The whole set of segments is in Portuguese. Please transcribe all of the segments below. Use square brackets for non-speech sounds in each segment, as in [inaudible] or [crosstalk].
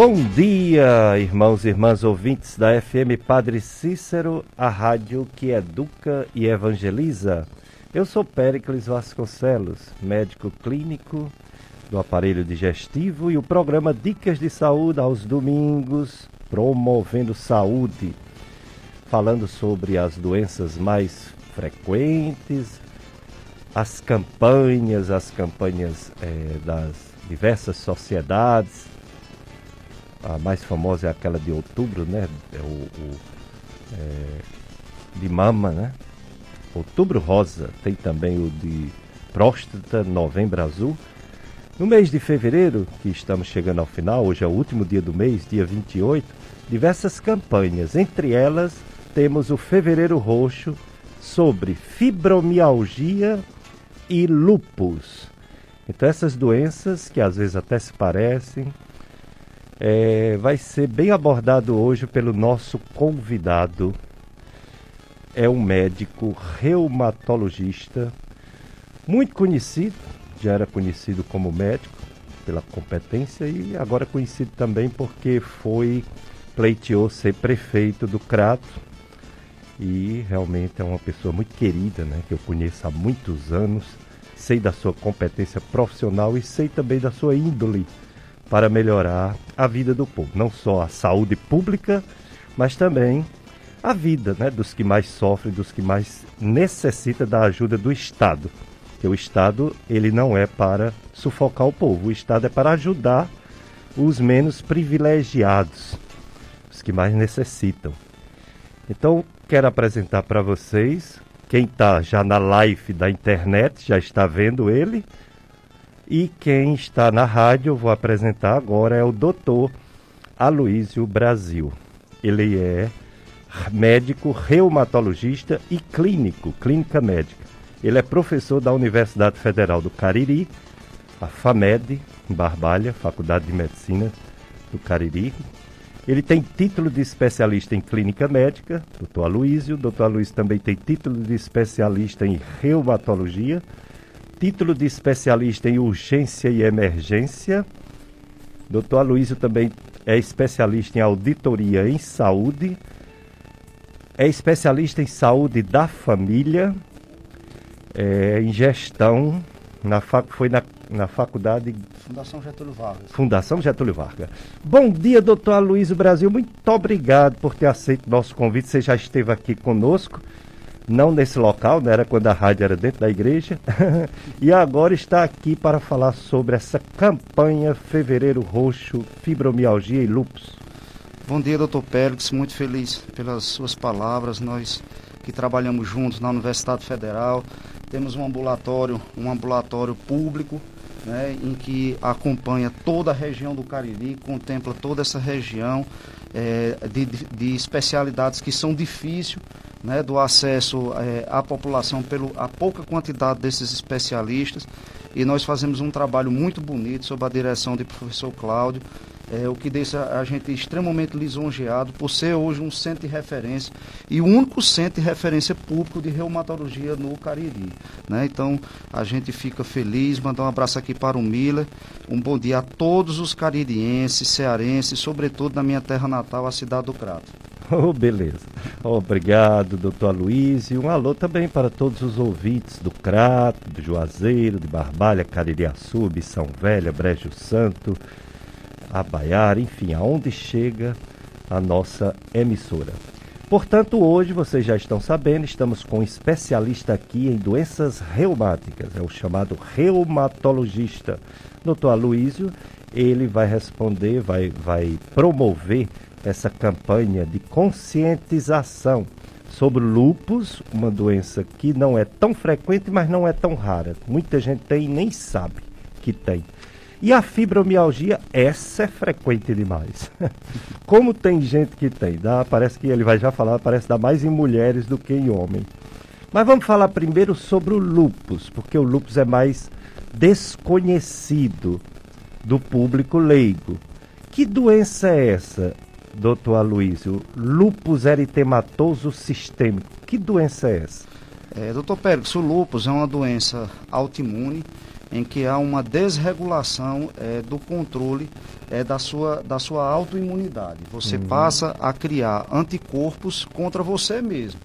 Bom dia, irmãos e irmãs ouvintes da FM Padre Cícero, a rádio que educa e evangeliza. Eu sou Péricles Vasconcelos, médico clínico do aparelho digestivo e o programa Dicas de Saúde aos domingos, promovendo saúde, falando sobre as doenças mais frequentes, as campanhas, as campanhas é, das diversas sociedades. A mais famosa é aquela de outubro, né? É o, o é, de mama, né? Outubro rosa. Tem também o de próstata, novembro azul. No mês de fevereiro, que estamos chegando ao final, hoje é o último dia do mês, dia 28, diversas campanhas. Entre elas, temos o Fevereiro Roxo sobre fibromialgia e lupus. Então essas doenças que às vezes até se parecem, é, vai ser bem abordado hoje pelo nosso convidado. É um médico reumatologista muito conhecido, já era conhecido como médico pela competência e agora conhecido também porque foi pleiteou ser prefeito do Crato. E realmente é uma pessoa muito querida, né, que eu conheço há muitos anos, sei da sua competência profissional e sei também da sua índole para melhorar a vida do povo, não só a saúde pública, mas também a vida, né, dos que mais sofrem, dos que mais necessitam da ajuda do Estado. Porque o Estado, ele não é para sufocar o povo, o Estado é para ajudar os menos privilegiados, os que mais necessitam. Então, quero apresentar para vocês quem está já na live da internet, já está vendo ele. E quem está na rádio, vou apresentar agora, é o doutor Aloísio Brasil. Ele é médico, reumatologista e clínico, clínica médica. Ele é professor da Universidade Federal do Cariri, a FAMED, em Barbalha, Faculdade de Medicina do Cariri, ele tem título de especialista em clínica médica, doutor Aloísio. Doutor Aloísio também tem título de especialista em reumatologia, título de especialista em urgência e emergência. Doutor Aloísio também é especialista em auditoria em saúde, é especialista em saúde da família, é, em gestão, na foi na na faculdade. Fundação Getúlio Vargas. Fundação Getúlio Vargas. Bom dia, doutor Aloysio Brasil. Muito obrigado por ter aceito nosso convite. Você já esteve aqui conosco, não nesse local, né? era quando a rádio era dentro da igreja. [laughs] e agora está aqui para falar sobre essa campanha Fevereiro Roxo, Fibromialgia e Lupus. Bom dia, doutor Pérez. Muito feliz pelas suas palavras. Nós que trabalhamos juntos na Universidade Federal, temos um ambulatório, um ambulatório público né, em que acompanha toda a região do Cariri, contempla toda essa região é, de, de, especialidades que são difíceis né, do acesso é, à população pelo a pouca quantidade desses especialistas. E nós fazemos um trabalho muito bonito sob a direção do professor Cláudio é, o que deixa a gente extremamente lisonjeado por ser hoje um centro de referência e o único centro de referência público de reumatologia no Cariri. Né? Então, a gente fica feliz, mandar um abraço aqui para o Miller, um bom dia a todos os caririenses, cearenses, sobretudo na minha terra natal, a cidade do Crato. [laughs] Oh, beleza. Obrigado, doutor Aloysio. Um alô também para todos os ouvintes do Crato, do Juazeiro, de Barbalha, Caririaçu, São Velha, Brejo Santo, a Baiar, enfim, aonde chega a nossa emissora. Portanto, hoje vocês já estão sabendo, estamos com um especialista aqui em doenças reumáticas, é o chamado reumatologista, Dr. Aloísio. Ele vai responder, vai, vai promover essa campanha de conscientização sobre lupus, uma doença que não é tão frequente, mas não é tão rara. Muita gente tem e nem sabe que tem. E a fibromialgia, essa é frequente demais. [laughs] Como tem gente que tem, dá, parece que ele vai já falar, parece dar mais em mulheres do que em homens. Mas vamos falar primeiro sobre o lupus, porque o lupus é mais desconhecido do público leigo. Que doença é essa, doutor Aloysio? Lupus eritematoso sistêmico. Que doença é essa? É, doutor Pérez, o lúpus é uma doença autoimune em que há uma desregulação é, do controle é, da, sua, da sua autoimunidade. Você uhum. passa a criar anticorpos contra você mesmo.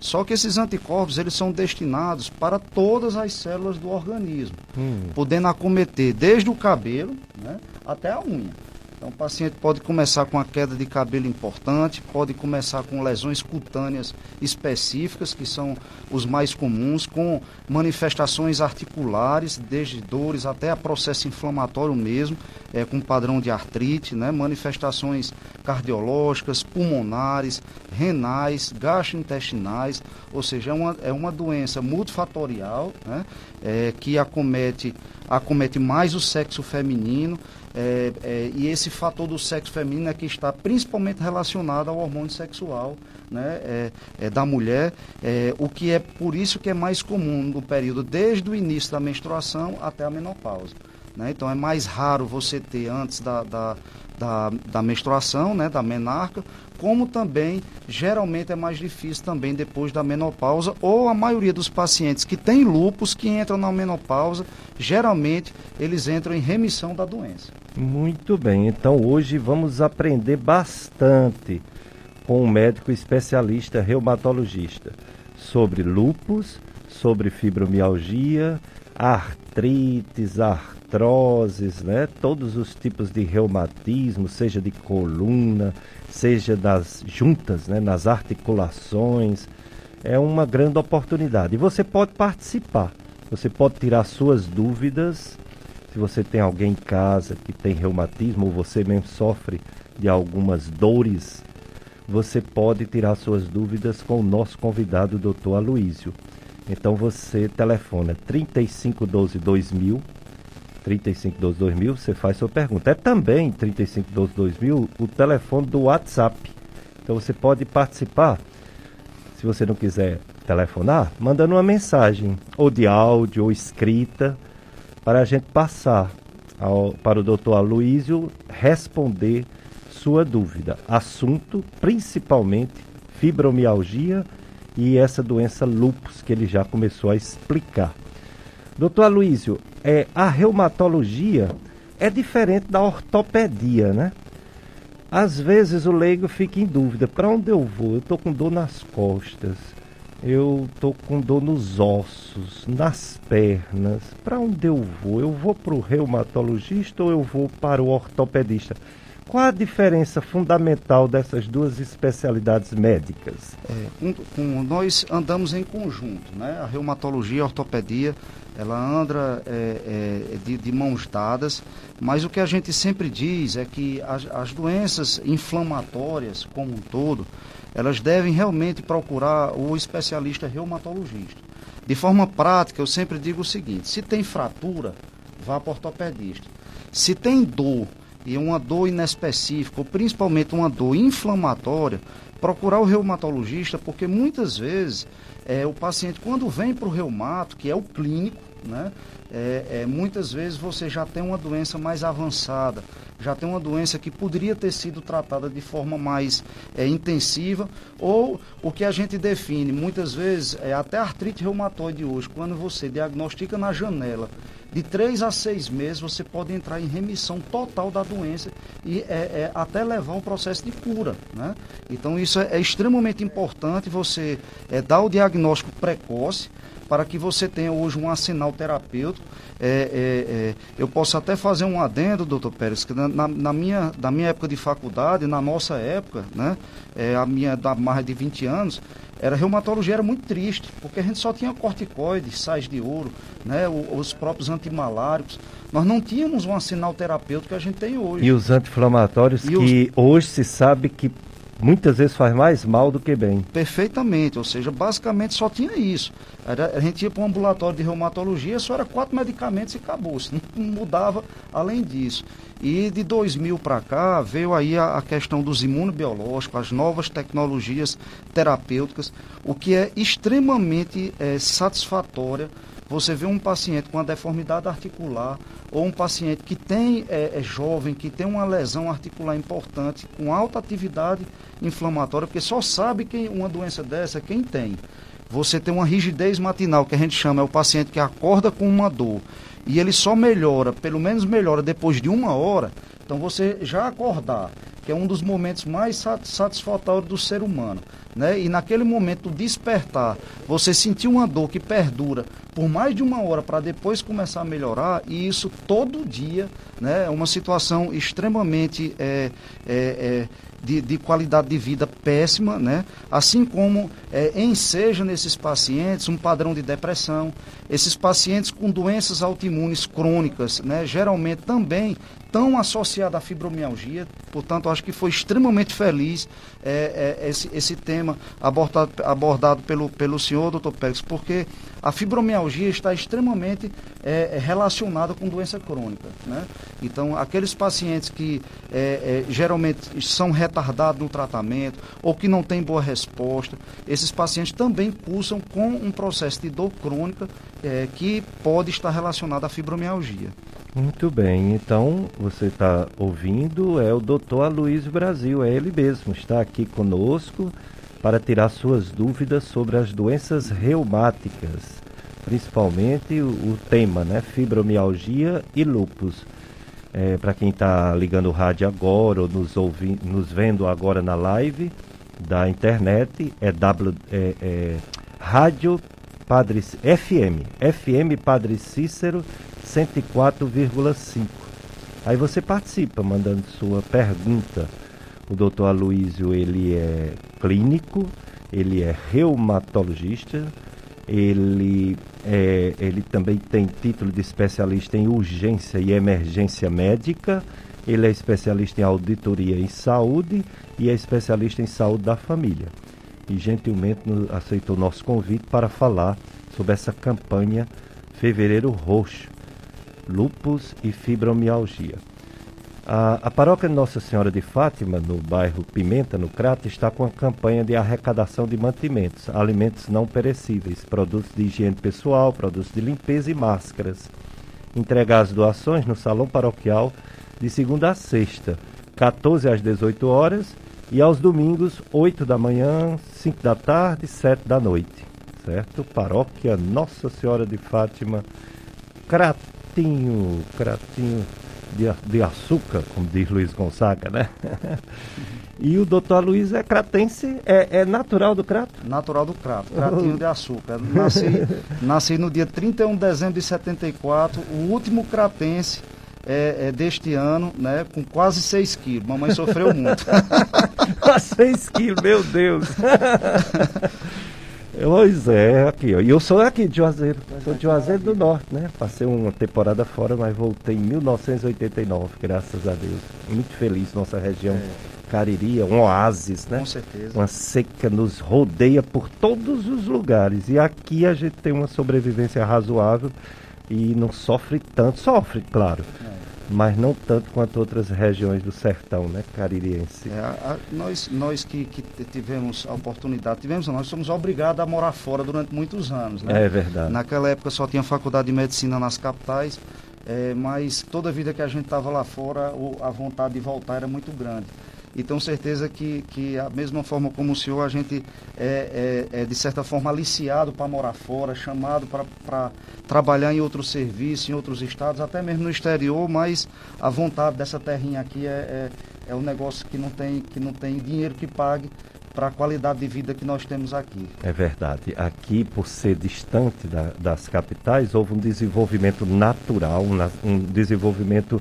Só que esses anticorpos eles são destinados para todas as células do organismo, uhum. podendo acometer desde o cabelo né, até a unha. Então, o paciente pode começar com a queda de cabelo importante, pode começar com lesões cutâneas específicas, que são os mais comuns, com manifestações articulares, desde dores até a processo inflamatório mesmo, é, com padrão de artrite, né, manifestações cardiológicas, pulmonares, renais, gastrointestinais, ou seja, é uma, é uma doença multifatorial né, é, que acomete, acomete mais o sexo feminino é, é, e esse fator do sexo feminino é que está principalmente relacionado ao hormônio sexual né, é, é da mulher, é, o que é por isso que é mais comum no período desde o início da menstruação até a menopausa. Né? Então é mais raro você ter antes da, da, da, da menstruação, né, da menarca, como também geralmente é mais difícil também depois da menopausa, ou a maioria dos pacientes que têm lupus que entram na menopausa, geralmente eles entram em remissão da doença. Muito bem, então hoje vamos aprender bastante com um médico especialista reumatologista sobre lupus, sobre fibromialgia, artrites, artroses, né? todos os tipos de reumatismo, seja de coluna, seja das juntas, né, nas articulações. É uma grande oportunidade. E você pode participar, você pode tirar suas dúvidas. Se você tem alguém em casa que tem reumatismo ou você mesmo sofre de algumas dores, você pode tirar suas dúvidas com o nosso convidado, doutor Aloísio. Então você telefona 3512 2000 3512 2000, você faz sua pergunta. É também 3512 2000 o telefone do WhatsApp. Então você pode participar, se você não quiser telefonar, mandando uma mensagem, ou de áudio ou escrita, para a gente passar ao, para o doutor Aloísio responder sua dúvida. Assunto principalmente fibromialgia e essa doença lupus que ele já começou a explicar. Doutor Aloísio, é, a reumatologia é diferente da ortopedia, né? Às vezes o leigo fica em dúvida, para onde eu vou? Eu estou com dor nas costas, eu estou com dor nos ossos, nas pernas. Para onde eu vou? Eu vou para o reumatologista ou eu vou para o ortopedista? Qual a diferença fundamental dessas duas especialidades médicas? É, um, um, nós andamos em conjunto, né? A reumatologia e a ortopedia, ela anda é, é, de, de, mãos dadas, mas o que a gente sempre diz é que as, as doenças inflamatórias como um todo, elas devem realmente procurar o especialista reumatologista. De forma prática, eu sempre digo o seguinte: se tem fratura, vá para o ortopedista. Se tem dor e uma dor inespecífica, ou principalmente uma dor inflamatória, procurar o reumatologista, porque muitas vezes é, o paciente, quando vem para o reumato, que é o clínico, né, é, é, muitas vezes você já tem uma doença mais avançada, já tem uma doença que poderia ter sido tratada de forma mais é, intensiva, ou o que a gente define muitas vezes é até artrite reumatoide hoje, quando você diagnostica na janela de três a seis meses você pode entrar em remissão total da doença e é, é até levar um processo de cura. Né? Então isso é, é extremamente importante você é, dar o diagnóstico precoce para que você tenha hoje um arsenal terapêutico. É, é, é, eu posso até fazer um adendo, doutor Pérez, que na, na, minha, na minha época de faculdade, na nossa época, né, é, a minha da mais de 20 anos, era reumatologia era muito triste, porque a gente só tinha corticoides, sais de ouro, né, os próprios antimaláricos. Nós não tínhamos um arsenal terapêutico que a gente tem hoje. E os anti-inflamatórios que os... hoje se sabe que muitas vezes faz mais mal do que bem. Perfeitamente, ou seja, basicamente só tinha isso. Era, a gente ia para um ambulatório de reumatologia, só era quatro medicamentos e acabou, [laughs] não mudava além disso. E de 2000 para cá veio aí a, a, questão dos imunobiológicos, as novas tecnologias terapêuticas, o que é extremamente é, satisfatória você vê um paciente com uma deformidade articular ou um paciente que tem é, é jovem, que tem uma lesão articular importante, com alta atividade inflamatória, porque só sabe quem uma doença dessa quem tem. você tem uma rigidez matinal, que a gente chama, é o paciente que acorda com uma dor e ele só melhora, pelo menos melhora depois de uma hora, então você já acordar, que é um dos momentos mais satisfatórios do ser humano, né? E naquele momento despertar, você sentir uma dor que perdura por mais de uma hora para depois começar a melhorar, e isso todo dia, né? É uma situação extremamente é, é, é, de, de, qualidade de vida péssima, né? Assim como é, enseja nesses pacientes um padrão de depressão, esses pacientes com doenças autoimunes crônicas, né? Geralmente também tão associada à fibromialgia, portanto, acho que foi extremamente feliz é, é, esse, esse tema abordado, abordado pelo, pelo senhor, doutor Pérez, porque a fibromialgia está extremamente é, é, relacionada com doença crônica. Né? Então, aqueles pacientes que é, é, geralmente são retardados no tratamento ou que não têm boa resposta, esses pacientes também cursam com um processo de dor crônica que pode estar relacionado à fibromialgia. Muito bem, então você está ouvindo, é o doutor Aloysio Brasil, é ele mesmo, está aqui conosco para tirar suas dúvidas sobre as doenças reumáticas, principalmente o, o tema, né, fibromialgia e lúpus. É, para quem está ligando o rádio agora ou nos, ouvi, nos vendo agora na live da internet, é, w, é, é Rádio Padre FM, FM Padre Cícero 104,5. Aí você participa mandando sua pergunta. O doutor Aloísio, ele é clínico, ele é reumatologista, ele, é, ele também tem título de especialista em urgência e emergência médica, ele é especialista em auditoria em saúde e é especialista em saúde da família. E gentilmente aceitou nosso convite para falar sobre essa campanha Fevereiro Roxo, lupus e fibromialgia. A, a paróquia Nossa Senhora de Fátima, no bairro Pimenta, no Crato, está com a campanha de arrecadação de mantimentos, alimentos não perecíveis, produtos de higiene pessoal, produtos de limpeza e máscaras. Entregar as doações no salão paroquial de segunda a sexta, 14 às 18 horas e aos domingos, 8 da manhã, 5 da tarde, 7 da noite. Certo? Paróquia Nossa Senhora de Fátima, Crato cratinho, cratinho de, de açúcar, como diz Luiz Gonzaga, né? [laughs] e o doutor Luiz é cratense, é, é, natural do crato? Natural do crato, cratinho de açúcar. Nasci, [laughs] nasci no dia 31 de dezembro de 74, o último cratense é, é, deste ano, né, com quase 6 quilos. Mamãe sofreu muito. [laughs] 6 quilos, meu Deus! Pois é, aqui, ó. E eu sou aqui de Juazeiro. Sou de Juazeiro do Norte, né? Passei uma temporada fora, mas voltei em 1989, graças a Deus. Muito feliz, nossa região. É. Cariri, um oásis, né? Com certeza. Uma seca nos rodeia por todos os lugares. E aqui a gente tem uma sobrevivência razoável e não sofre tanto. Sofre, claro. É mas não tanto quanto outras regiões do sertão, né, caririense. É, a, nós nós que, que, tivemos a oportunidade, tivemos, nós somos obrigados a morar fora durante muitos anos, né? É verdade. Naquela época só tinha faculdade de medicina nas capitais, é, mas toda a vida que a gente estava lá fora, o, a vontade de voltar era muito grande. E tenho certeza que, que a mesma forma como o senhor, a gente é, é, é de certa forma aliciado para morar fora, chamado para trabalhar em outros serviços, em outros estados, até mesmo no exterior, mas a vontade dessa terrinha aqui é, é, é um negócio que não tem, que não tem dinheiro que pague para a qualidade de vida que nós temos aqui. É verdade. Aqui, por ser distante da, das capitais, houve um desenvolvimento natural, um, um desenvolvimento,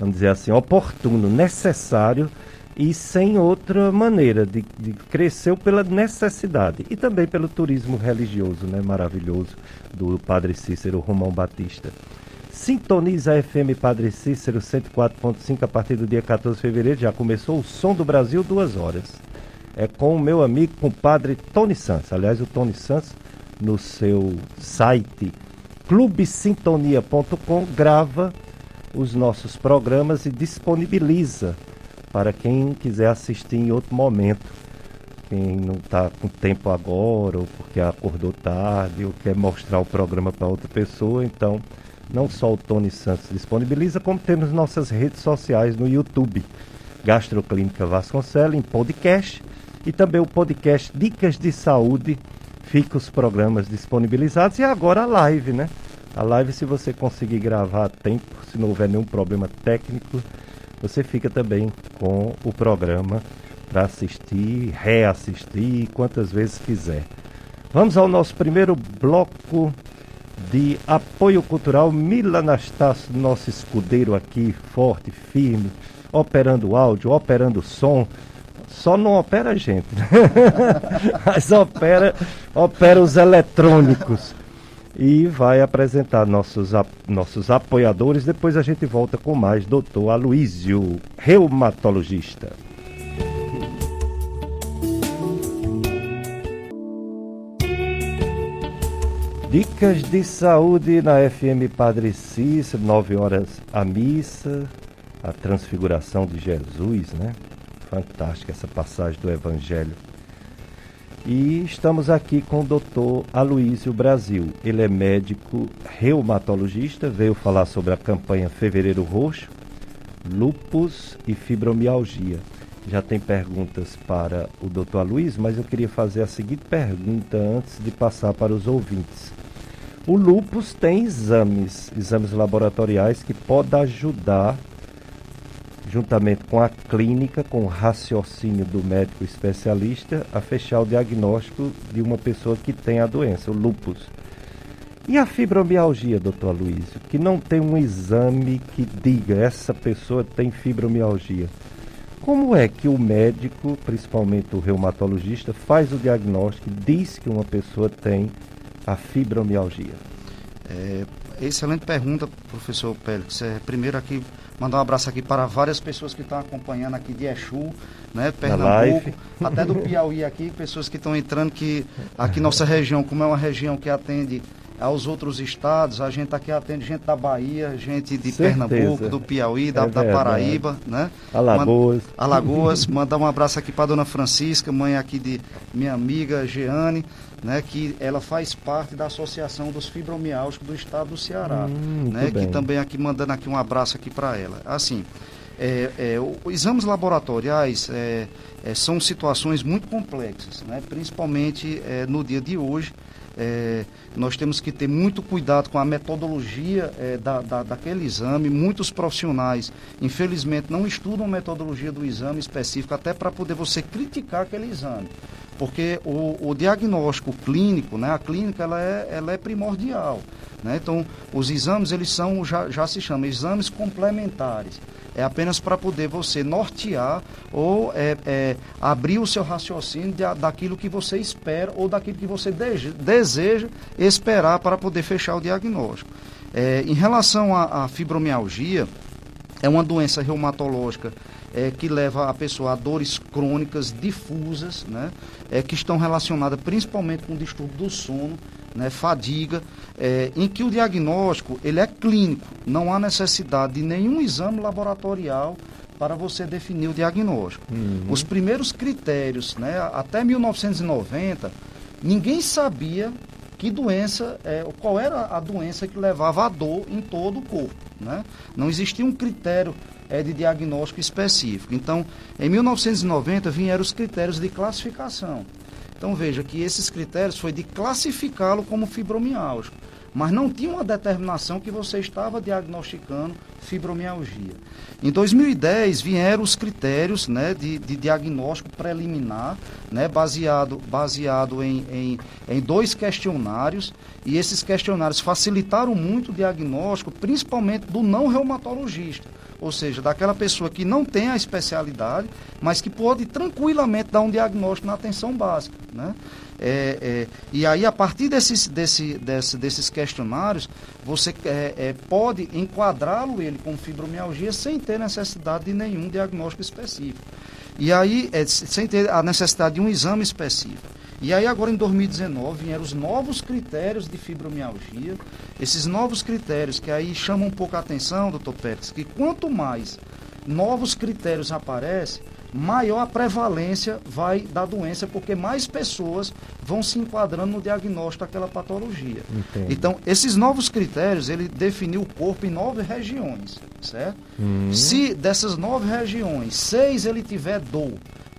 vamos dizer assim, oportuno, necessário e sem outra maneira de, de cresceu pela necessidade e também pelo turismo religioso, né, maravilhoso do Padre Cícero Romão Batista. Sintoniza a FM Padre Cícero 104.5 a partir do dia 14 de fevereiro. Já começou o Som do Brasil, duas horas. É com o meu amigo, compadre Tony Santos. Aliás, o Tony Santos, no seu site clubesintonia.com, grava os nossos programas e disponibiliza para quem quiser assistir em outro momento. Quem não está com tempo agora, ou porque acordou tarde, ou quer mostrar o programa para outra pessoa, então não só o Tony Santos disponibiliza, como temos nossas redes sociais no YouTube, Gastroclínica Vasconcelos, em podcast, e também o podcast Dicas de Saúde fica os programas disponibilizados e agora a live, né? A live, se você conseguir gravar a tempo, se não houver nenhum problema técnico, você fica também com o programa para assistir, reassistir quantas vezes quiser. Vamos ao nosso primeiro bloco de apoio cultural. Mila Anastácio, nosso escudeiro aqui, forte, firme, operando áudio, operando som. Só não opera a gente, né? [laughs] mas opera, opera os eletrônicos. E vai apresentar nossos, nossos apoiadores. Depois a gente volta com mais. Doutor Aloísio, reumatologista. Dicas de saúde na FM Padre Cícero, 9 horas a missa, a transfiguração de Jesus, né? Fantástica essa passagem do Evangelho. E estamos aqui com o doutor Aloísio Brasil. Ele é médico reumatologista, veio falar sobre a campanha Fevereiro Roxo, lupus e fibromialgia. Já tem perguntas para o doutor Aloísio, mas eu queria fazer a seguinte pergunta antes de passar para os ouvintes. O lupus tem exames, exames laboratoriais que podem ajudar, juntamente com a clínica, com o raciocínio do médico especialista, a fechar o diagnóstico de uma pessoa que tem a doença, o lupus. E a fibromialgia, doutor Aloysio, que não tem um exame que diga essa pessoa tem fibromialgia. Como é que o médico, principalmente o reumatologista, faz o diagnóstico, diz que uma pessoa tem a fibromialgia? É, excelente pergunta, professor Pélix. É, primeiro aqui, mandar um abraço aqui para várias pessoas que estão acompanhando aqui de Exu, né, Pernambuco, até do Piauí aqui, pessoas que estão entrando que aqui nossa região, como é uma região que atende aos outros estados, a gente aqui atende gente da Bahia, gente de Certeza. Pernambuco, do Piauí, da, é da Paraíba, né? Alagoas. Manda, Alagoas, [laughs] mandar um abraço aqui para dona Francisca, mãe aqui de minha amiga Jeane, né, que ela faz parte da Associação dos Fibromialgicos do Estado do Ceará, hum, né, que também aqui mandando aqui um abraço aqui para ela. Assim, é, é, o, exames laboratoriais é, é, são situações muito complexas, né, principalmente é, no dia de hoje. É, nós temos que ter muito cuidado com a metodologia é, da, da, daquele exame. Muitos profissionais, infelizmente, não estudam a metodologia do exame específico, até para poder você criticar aquele exame porque o, o, diagnóstico clínico, né, a clínica ela é, ela é primordial. Né? Então, os exames, eles são, já, já se chamam exames complementares. É apenas para poder você nortear ou é, é, abrir o seu raciocínio de, daquilo que você espera ou daquilo que você deseja, deseja esperar para poder fechar o diagnóstico. É, em relação à fibromialgia, é uma doença reumatológica é, que leva a pessoa a dores crônicas difusas, né, é, que estão relacionadas principalmente com o distúrbio do sono, né, fadiga, é, em que o diagnóstico ele é clínico, não há necessidade de nenhum exame laboratorial para você definir o diagnóstico. Uhum. Os primeiros critérios, né, até 1990, ninguém sabia que doença, é, qual era a doença que levava a dor em todo o corpo. Né? Não existia um critério é de diagnóstico específico. Então, em 1990 vieram os critérios de classificação. Então veja que esses critérios foi de classificá-lo como fibromialgia, mas não tinha uma determinação que você estava diagnosticando fibromialgia. Em 2010 vieram os critérios né, de, de diagnóstico preliminar, né, baseado, baseado em, em, em dois questionários, e esses questionários facilitaram muito o diagnóstico, principalmente do não reumatologista ou seja, daquela pessoa que não tem a especialidade, mas que pode tranquilamente dar um diagnóstico na atenção básica. Né? É, é, e aí, a partir desses, desse, desse, desses questionários, você é, é pode enquadrá-lo ele com fibromialgia sem ter necessidade de nenhum diagnóstico específico. E aí, é, sem ter a necessidade de um exame específico. E aí agora em 2019 vieram os novos critérios de fibromialgia, esses novos critérios que aí chamam um pouco a atenção, doutor Pérez, que quanto mais novos critérios aparecem, maior a prevalência vai da doença, porque mais pessoas vão se enquadrando no diagnóstico daquela patologia. Entendo. Então, esses novos critérios, ele definiu o corpo em nove regiões, certo? Hum. Se dessas nove regiões, seis ele tiver dor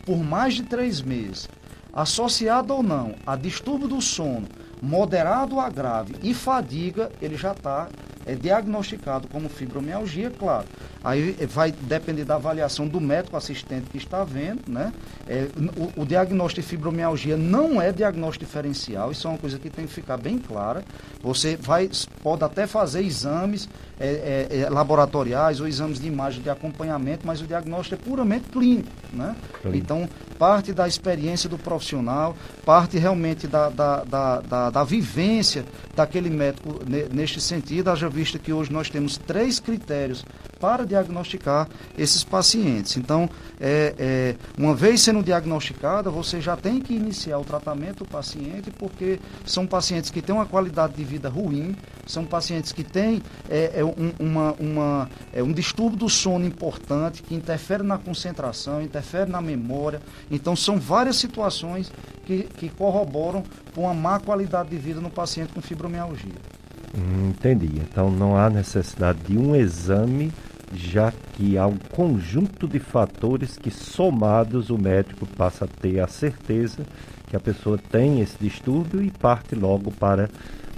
por mais de três meses, associado ou não a distúrbio do sono, moderado a grave e fadiga, ele já está é diagnosticado como fibromialgia, claro. Aí vai depender da avaliação do médico assistente que está vendo, né? É, o, o, diagnóstico de fibromialgia não é diagnóstico diferencial, isso é uma coisa que tem que ficar bem clara. Você vai, pode até fazer exames é, é, é laboratoriais ou exames de imagem de acompanhamento, mas o diagnóstico é puramente clínico, né? Então, parte da experiência do profissional, parte realmente da, da, da, da, da vivência daquele médico neste sentido, haja vista que hoje nós temos três critérios para diagnosticar esses pacientes. Então, é, é, uma vez sendo diagnosticada, você já tem que iniciar o tratamento do paciente, porque são pacientes que têm uma qualidade de vida ruim, são pacientes que têm é, é um, uma, uma, é um distúrbio do sono importante, que interfere na concentração, interfere na memória. Então, são várias situações que, que corroboram com uma má qualidade de vida no paciente com fibromialgia. Hum, entendi. Então não há necessidade de um exame, já que há um conjunto de fatores que somados o médico passa a ter a certeza que a pessoa tem esse distúrbio e parte logo para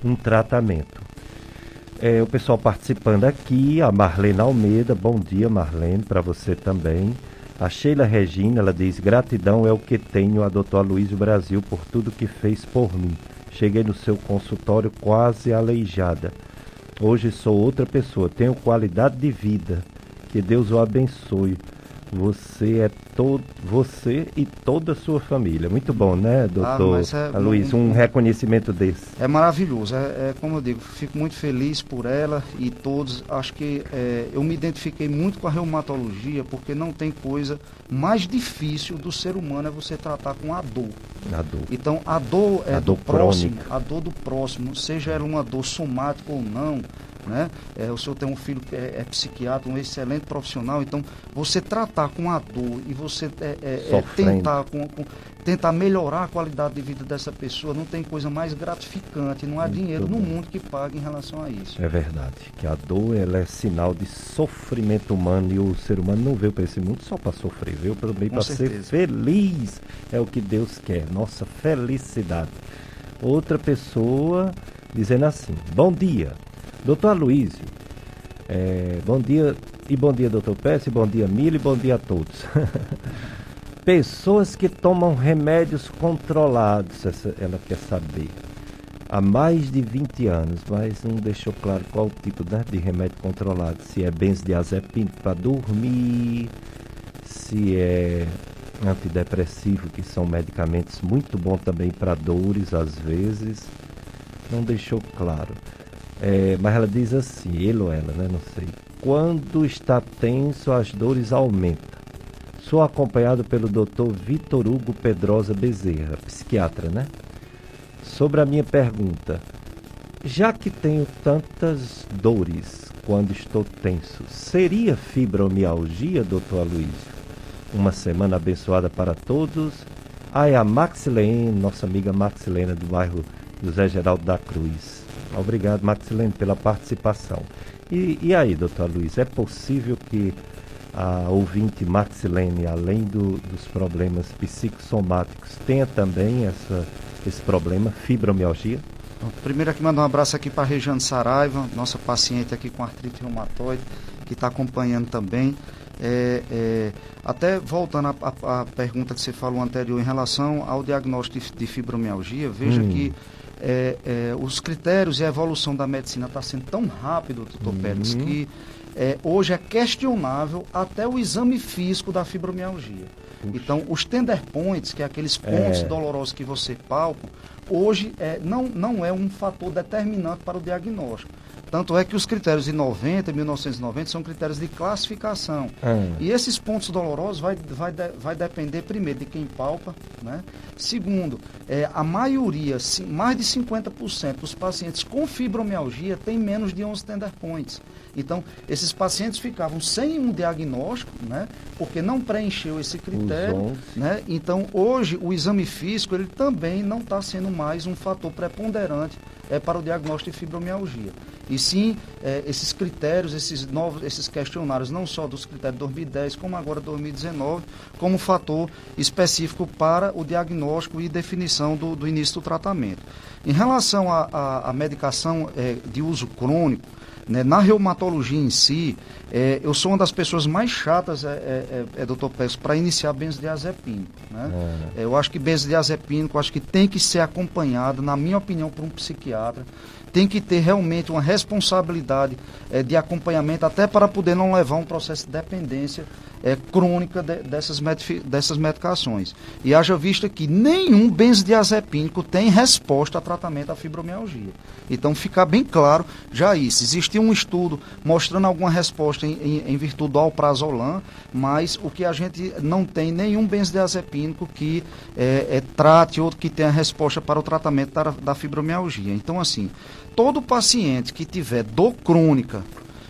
um tratamento. É, o pessoal participando aqui, a Marlene Almeida, bom dia Marlene, para você também. A Sheila Regina, ela diz, gratidão é o que tenho a doutor Luiz Brasil por tudo que fez por mim. Cheguei no seu consultório quase aleijada. Hoje sou outra pessoa, tenho qualidade de vida. Que Deus o abençoe. Você é todo, você e toda a sua família. Muito bom, né, ah, doutor ah, é, Luiz? Um, um, reconhecimento desse. É maravilhoso. É, é, como eu digo, fico muito feliz por ela e todos. Acho que é, eu me identifiquei muito com a reumatologia porque não tem coisa mais difícil do ser humano é você tratar com a dor. A dor. Então a dor é a do dor próximo, crônica. a dor do próximo, seja ela uma dor somática ou não, né? É, o senhor tem um filho que é, é, psiquiatra, um excelente profissional, então você tratar com a dor e você é, é, é tentar, com, com, tentar melhorar a qualidade de vida dessa pessoa, não tem coisa mais gratificante, não há Muito dinheiro bom. no mundo que pague em relação a isso. É verdade, que a dor ela é sinal de sofrimento humano e o ser humano não veio para esse mundo só para sofrer, veio também para ser feliz. É o que Deus quer, nossa felicidade. Outra pessoa dizendo assim: Bom dia, Doutor Aloysio, é, bom dia e bom dia, doutor Pérez, bom dia, Mili, bom dia a todos. [laughs] Pessoas que tomam remédios controlados, essa, ela quer saber, há mais de 20 anos, mas não deixou claro qual tipo né, de remédio controlado, se é benzodiazepina para dormir, se é antidepressivo, que são medicamentos muito bons também para dores às vezes, não deixou claro. É, mas ela diz assim, ele ou ela, né? Não sei. Quando está tenso, as dores aumentam. Sou acompanhado pelo Dr. Vitor Hugo Pedrosa Bezerra, psiquiatra, né? Sobre a minha pergunta, já que tenho tantas dores quando estou tenso, seria fibromialgia, doutor Aloysio? Uma semana abençoada para todos. Ah, é a Maxilene, nossa amiga Maxilene do bairro José Geraldo da Cruz. Obrigado, Maxilene, pela participação. E, e aí, doutor Luiz, é possível que a ouvinte Maxilene, além do, dos problemas psicossomáticos, tenha também essa, esse problema, fibromialgia? Primeiro aqui mandar um abraço aqui para a Regiane Saraiva, nossa paciente aqui com artrite reumatoide, que está acompanhando também. É, é, até voltando à pergunta que você falou anterior em relação ao diagnóstico de, de fibromialgia, veja hum. que é, é, os critérios e a evolução da medicina está sendo tão rápido, doutor uhum. Pérez, que é, hoje é questionável até o exame físico da fibromialgia. Puxa. Então, os tender points, que é aqueles pontos é. dolorosos que você palpa, hoje é, não, não é um fator determinante para o diagnóstico. Tanto é que os critérios de 90 e 1990 são critérios de classificação. Hum. E esses pontos dolorosos vai, vai, vai depender, primeiro, de quem palpa. Né? Segundo, é, a maioria, mais de 50% dos pacientes com fibromialgia têm menos de 11 tender points. Então, esses pacientes ficavam sem um diagnóstico, né? porque não preencheu esse critério. Né? Então, hoje, o exame físico ele também não está sendo mais um fator preponderante é para o diagnóstico de fibromialgia. E sim, é, esses critérios, esses novos, esses questionários, não só dos critérios de 2010, como agora 2019, como fator específico para o diagnóstico e definição do, do início do tratamento. Em relação à medicação é, de uso crônico, né, na reumatologia em si, é, eu sou uma das pessoas mais chatas, é, é, é, é doutor Pérez, para iniciar benzodiazepínico. Né? É. Eu acho que benzodiazepínico acho que tem que ser acompanhado, na minha opinião, por um psiquiatra tem que ter realmente uma responsabilidade é, de acompanhamento, até para poder não levar um processo de dependência é, crônica de, dessas, dessas medicações. E haja vista que nenhum benzodiazepínico tem resposta a tratamento da fibromialgia. Então, ficar bem claro já isso. Existe um estudo mostrando alguma resposta em, em, em virtude do alprazolam, mas o que a gente não tem nenhum benzodiazepínico que é, é, trate ou que tenha resposta para o tratamento da, da fibromialgia. Então, assim, todo paciente que tiver dor crônica,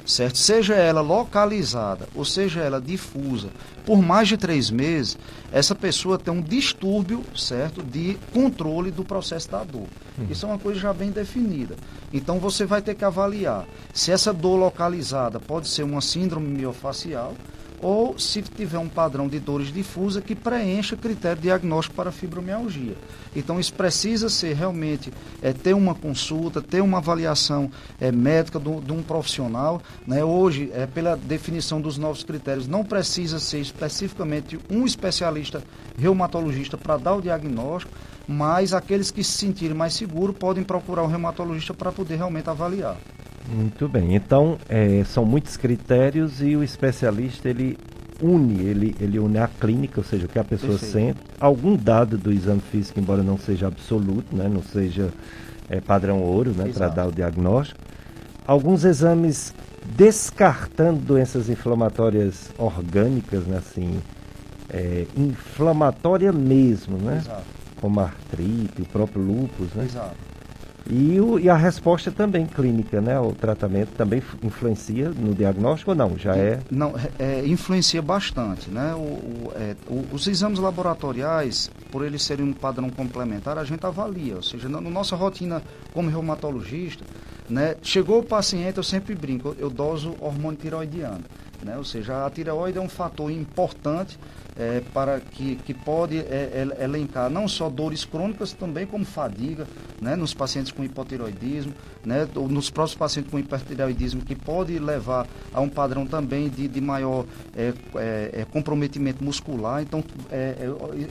certo? Seja ela localizada ou seja ela difusa, por mais de três meses, essa pessoa tem um distúrbio, certo, de controle do processo da dor. Uhum. Isso é uma coisa já bem definida. Então você vai ter que avaliar se essa dor localizada pode ser uma síndrome miofacial ou se tiver um padrão de dores difusa que preencha critério diagnóstico para fibromialgia. Então isso precisa ser realmente é, ter uma consulta, ter uma avaliação é, médica de um profissional. Né? Hoje, é, pela definição dos novos critérios, não precisa ser especificamente um especialista reumatologista para dar o diagnóstico, mas aqueles que se sentirem mais seguros podem procurar um reumatologista para poder realmente avaliar. Muito bem. Então, é, são muitos critérios e o especialista, ele une, ele, ele une a clínica, ou seja, o que a pessoa Perfeito. sente, algum dado do exame físico, embora não seja absoluto, né, não seja é, padrão ouro, né, para dar o diagnóstico. Alguns exames descartando doenças inflamatórias orgânicas, né, assim, é, inflamatória mesmo, né? Exato. Como a artrite, o próprio lúpus, né? Exato. E, o, e a resposta também clínica, né? O tratamento também influencia no diagnóstico ou não? Já é? Não, é, influencia bastante, né? O, o, é, os exames laboratoriais, por eles serem um padrão complementar, a gente avalia. Ou seja, na, na nossa rotina como reumatologista, né? Chegou o paciente, eu sempre brinco, eu doso hormônio tiroidiano. Né? Ou seja, a tireoide é um fator importante é, para que, que pode é, é, elencar não só dores crônicas, também como fadiga, né, nos pacientes com hipotiroidismo, né, ou nos próprios pacientes com hipertireoidismo, que pode levar a um padrão também de, de maior é, é, é comprometimento muscular. Então,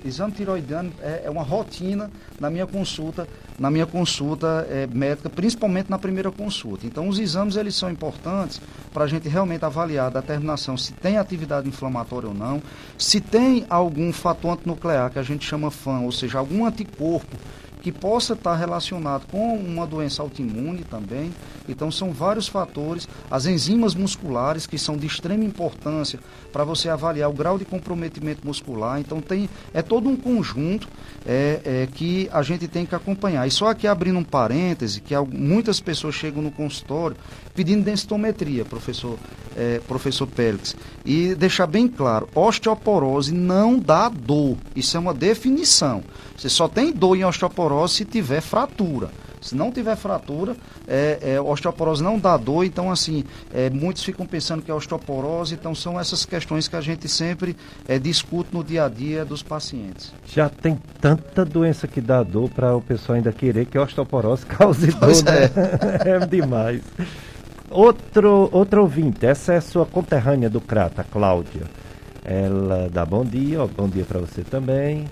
exame tiroidiano é, uma rotina na minha consulta, na minha consulta médica, principalmente na primeira consulta. Então, os exames eles são importantes para a gente realmente avaliar a determinação se tem atividade inflamatória ou não, se tem tem algum fator antinuclear que a gente chama FAM, ou seja, algum anticorpo que possa estar relacionado com uma doença autoimune também. Então são vários fatores, as enzimas musculares que são de extrema importância para você avaliar o grau de comprometimento muscular. Então tem é todo um conjunto é, é, que a gente tem que acompanhar. E só aqui abrindo um parêntese, que muitas pessoas chegam no consultório pedindo densitometria, professor é, professor Pérez, e deixar bem claro, osteoporose não dá dor. Isso é uma definição. Você só tem dor em osteoporose se tiver fratura. Se não tiver fratura, é, é, osteoporose não dá dor, então assim, é, muitos ficam pensando que é osteoporose, então são essas questões que a gente sempre é, discute no dia a dia dos pacientes. Já tem tanta doença que dá dor para o pessoal ainda querer que a osteoporose [laughs] cause dor, né? É. [laughs] é demais. Outro, outro ouvinte, essa é sua conterrânea do Crata, Cláudia. Ela dá bom dia, ó, bom dia para você também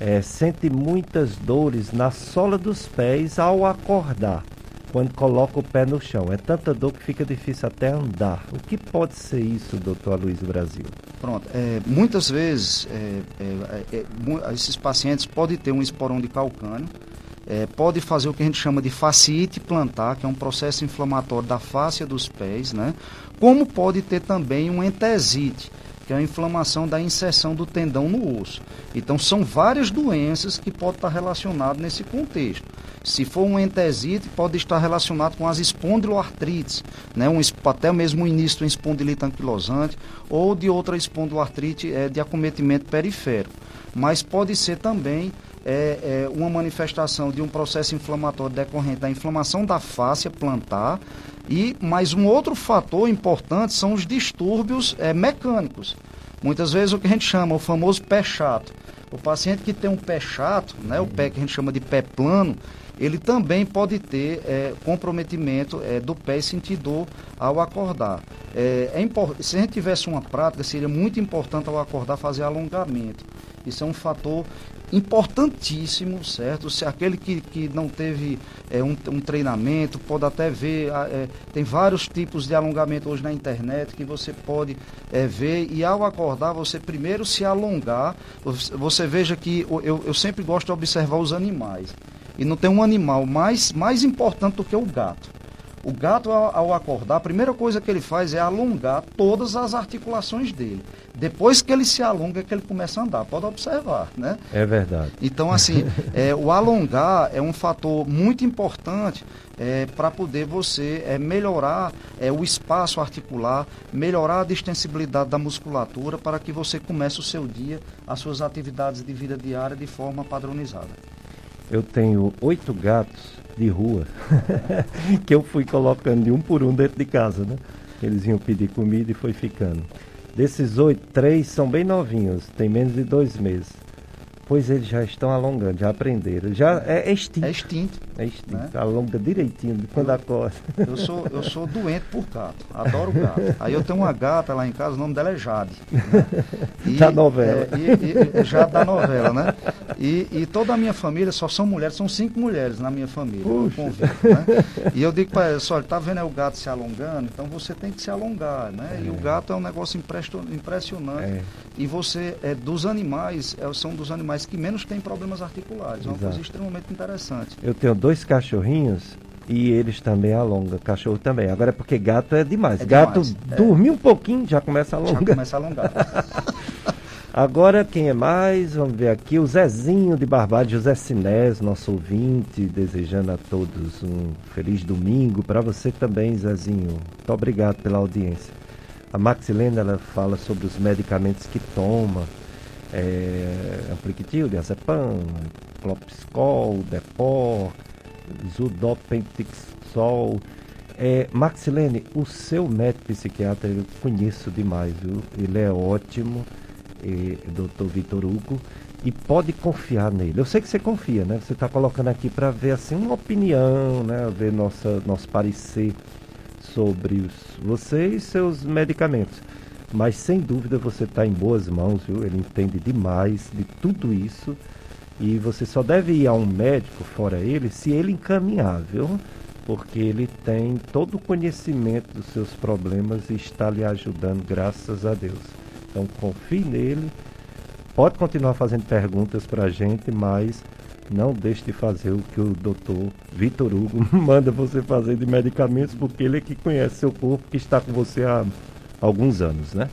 é, sente muitas dores na sola dos pés ao acordar, quando coloca o pé no chão. É tanta dor que fica difícil até andar. O que pode ser isso, doutor Luiz Brasil? Pronto, é, muitas vezes é, é, é esses pacientes podem ter um esporão de calcânio, é, pode fazer o que a gente chama de fasciite plantar, que é um processo inflamatório da face dos pés, né? Como pode ter também um entesite, que é a inflamação da inserção do tendão no osso. Então, são várias doenças que podem estar relacionadas nesse contexto. Se for um entesite, pode estar relacionado com as espondiloartrites, né? um, até mesmo o início de uma espondilite anquilosante ou de outra espondiloartrite é, de acometimento periférico. Mas pode ser também é, é uma manifestação de um processo inflamatório decorrente da inflamação da face plantar. E mais um outro fator importante são os distúrbios é, mecânicos. Muitas vezes o que a gente chama o famoso pé chato. O paciente que tem um pé chato, né, o pé que a gente chama de pé plano, ele também pode ter é, comprometimento é, do pé e sentir dor ao acordar. É, é se a gente tivesse uma prática, seria muito importante ao acordar fazer alongamento. Isso é um fator importantíssimo, certo? Se aquele que, que não teve é, um, um, treinamento, pode até ver, é, tem vários tipos de alongamento hoje na internet que você pode é, ver e ao acordar você primeiro se alongar, você veja que eu, eu sempre gosto de observar os animais. E não tem um animal mais, mais importante do que o gato. O gato, ao, acordar, a primeira coisa que ele faz é alongar todas as articulações dele. Depois que ele se alonga, é que ele começa a andar. Pode observar, né? É verdade. Então, assim, [laughs] é, o alongar é um fator muito importante é, para poder você é, melhorar é, o espaço articular, melhorar a distensibilidade da musculatura para que você comece o seu dia, as suas atividades de vida diária de forma padronizada. Eu tenho oito gatos de rua [laughs] que eu fui colocando de um por um dentro de casa, né? Eles iam pedir comida e foi ficando. Desses oito, três são bem novinhos, tem menos de dois meses. Pois eles já estão alongando, já aprenderam. Já é, é extinto. É extinto. É extinto. Né? Alonga direitinho de quando eu, acorda. Eu sou, eu sou doente por gato. Adoro gato. Aí eu tenho uma gata lá em casa, o nome dela é Jade. Né? E, da novela. É, e, e, já da novela, né? E, e, toda a minha família só são mulheres, são cinco mulheres na minha família. Eu convido, né? E eu digo para elas, olha, tá vendo o gato se alongando? Então você tem que se alongar, né? É. E o gato é um negócio impressionante. É. E você, é, dos animais, é, são dos animais que menos têm problemas articulares. É uma Exato. coisa extremamente interessante. Eu tenho dois cachorrinhos e eles também alongam. Cachorro também. Agora é porque gato é demais. É gato demais. É. dormir um pouquinho já começa a alongar. Já começa a alongar. [laughs] Agora quem é mais? Vamos ver aqui. O Zezinho de Barbade, José Sinés, nosso ouvinte, desejando a todos um feliz domingo. Para você também, Zezinho. Muito obrigado pela audiência. A Maxilena ela fala sobre os medicamentos que toma. É, Ampliquitil, Diazepam, Clopscol, Depor, Zudopentixol. É, Maxilene, o seu médico psiquiatra eu conheço demais, viu? Ele é ótimo, e, Dr. Vitor Hugo, e pode confiar nele. Eu sei que você confia, né? Você está colocando aqui para ver assim uma opinião, né? Ver nossa, nosso parecer sobre os, você e seus medicamentos. Mas sem dúvida você está em boas mãos, viu? Ele entende demais de tudo isso. E você só deve ir a um médico, fora ele, se ele encaminhar, viu? Porque ele tem todo o conhecimento dos seus problemas e está lhe ajudando, graças a Deus. Então confie nele. Pode continuar fazendo perguntas para a gente, mas não deixe de fazer o que o doutor Vitor Hugo [laughs] manda você fazer de medicamentos, porque ele é que conhece seu corpo, que está com você há alguns anos, né?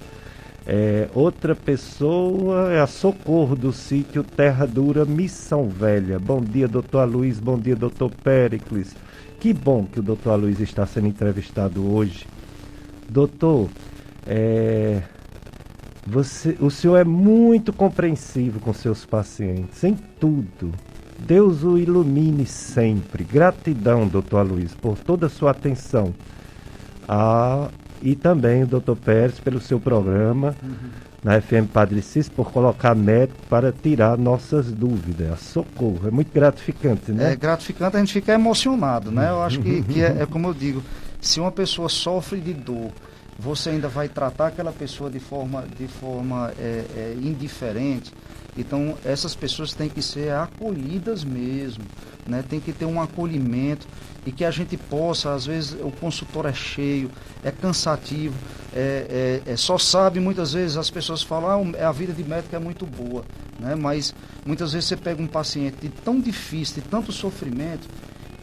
É, outra pessoa é a Socorro do sítio Terra Dura, Missão Velha. Bom dia, doutor Luiz. Bom dia, doutor Pericles. Que bom que o doutor Luiz está sendo entrevistado hoje. Doutor, é, você, o senhor é muito compreensivo com seus pacientes, em tudo. Deus o ilumine sempre. Gratidão, doutor Luiz, por toda a sua atenção. Ah, e também o doutor Pérez pelo seu programa uhum. na FM Padre Cis, por colocar médico para tirar nossas dúvidas. Socorro, é muito gratificante, né? É gratificante, a gente fica emocionado, né? Eu acho que, que é, é como eu digo, se uma pessoa sofre de dor, você ainda vai tratar aquela pessoa de forma, de forma é, é, indiferente, então, essas pessoas têm que ser acolhidas mesmo, né? tem que ter um acolhimento e que a gente possa, às vezes o consultor é cheio, é cansativo, é, é, é só sabe, muitas vezes as pessoas falam, ah, a vida de médico é muito boa, né? mas muitas vezes você pega um paciente de tão difícil, de tanto sofrimento,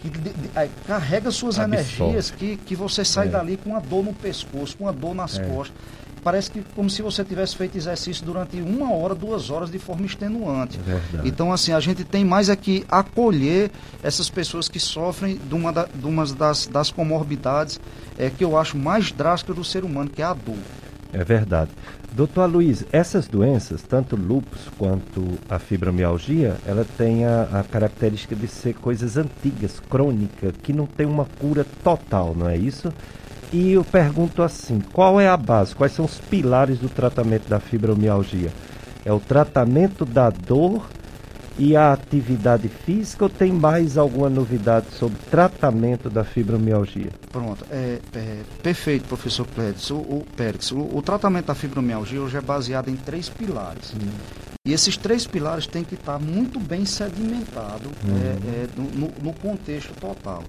que de, de, carrega suas Absorve. energias, que, que você sai é. dali com uma dor no pescoço, com uma dor nas é. costas parece que como se você tivesse feito exercício durante uma hora, duas horas de forma extenuante. Verdade. Então, assim, a gente tem mais aqui acolher essas pessoas que sofrem de uma, de uma das, das comorbidades é, que eu acho mais drástica do ser humano, que é a dor. É verdade. Doutor Luiz, essas doenças, tanto lúpus quanto a fibromialgia, ela tem a, a, característica de ser coisas antigas, crônicas, que não tem uma cura total, não é isso? E eu pergunto assim, qual é a base, quais são os pilares do tratamento da fibromialgia? É o tratamento da dor e a atividade física ou tem mais alguma novidade sobre tratamento da fibromialgia? Pronto, é, é perfeito, professor Pérez. O, o, Pérez, o, o, tratamento da fibromialgia hoje é baseado em três pilares. Hum. E esses três pilares têm que estar muito bem sedimentados hum. é, é, no, no, contexto total.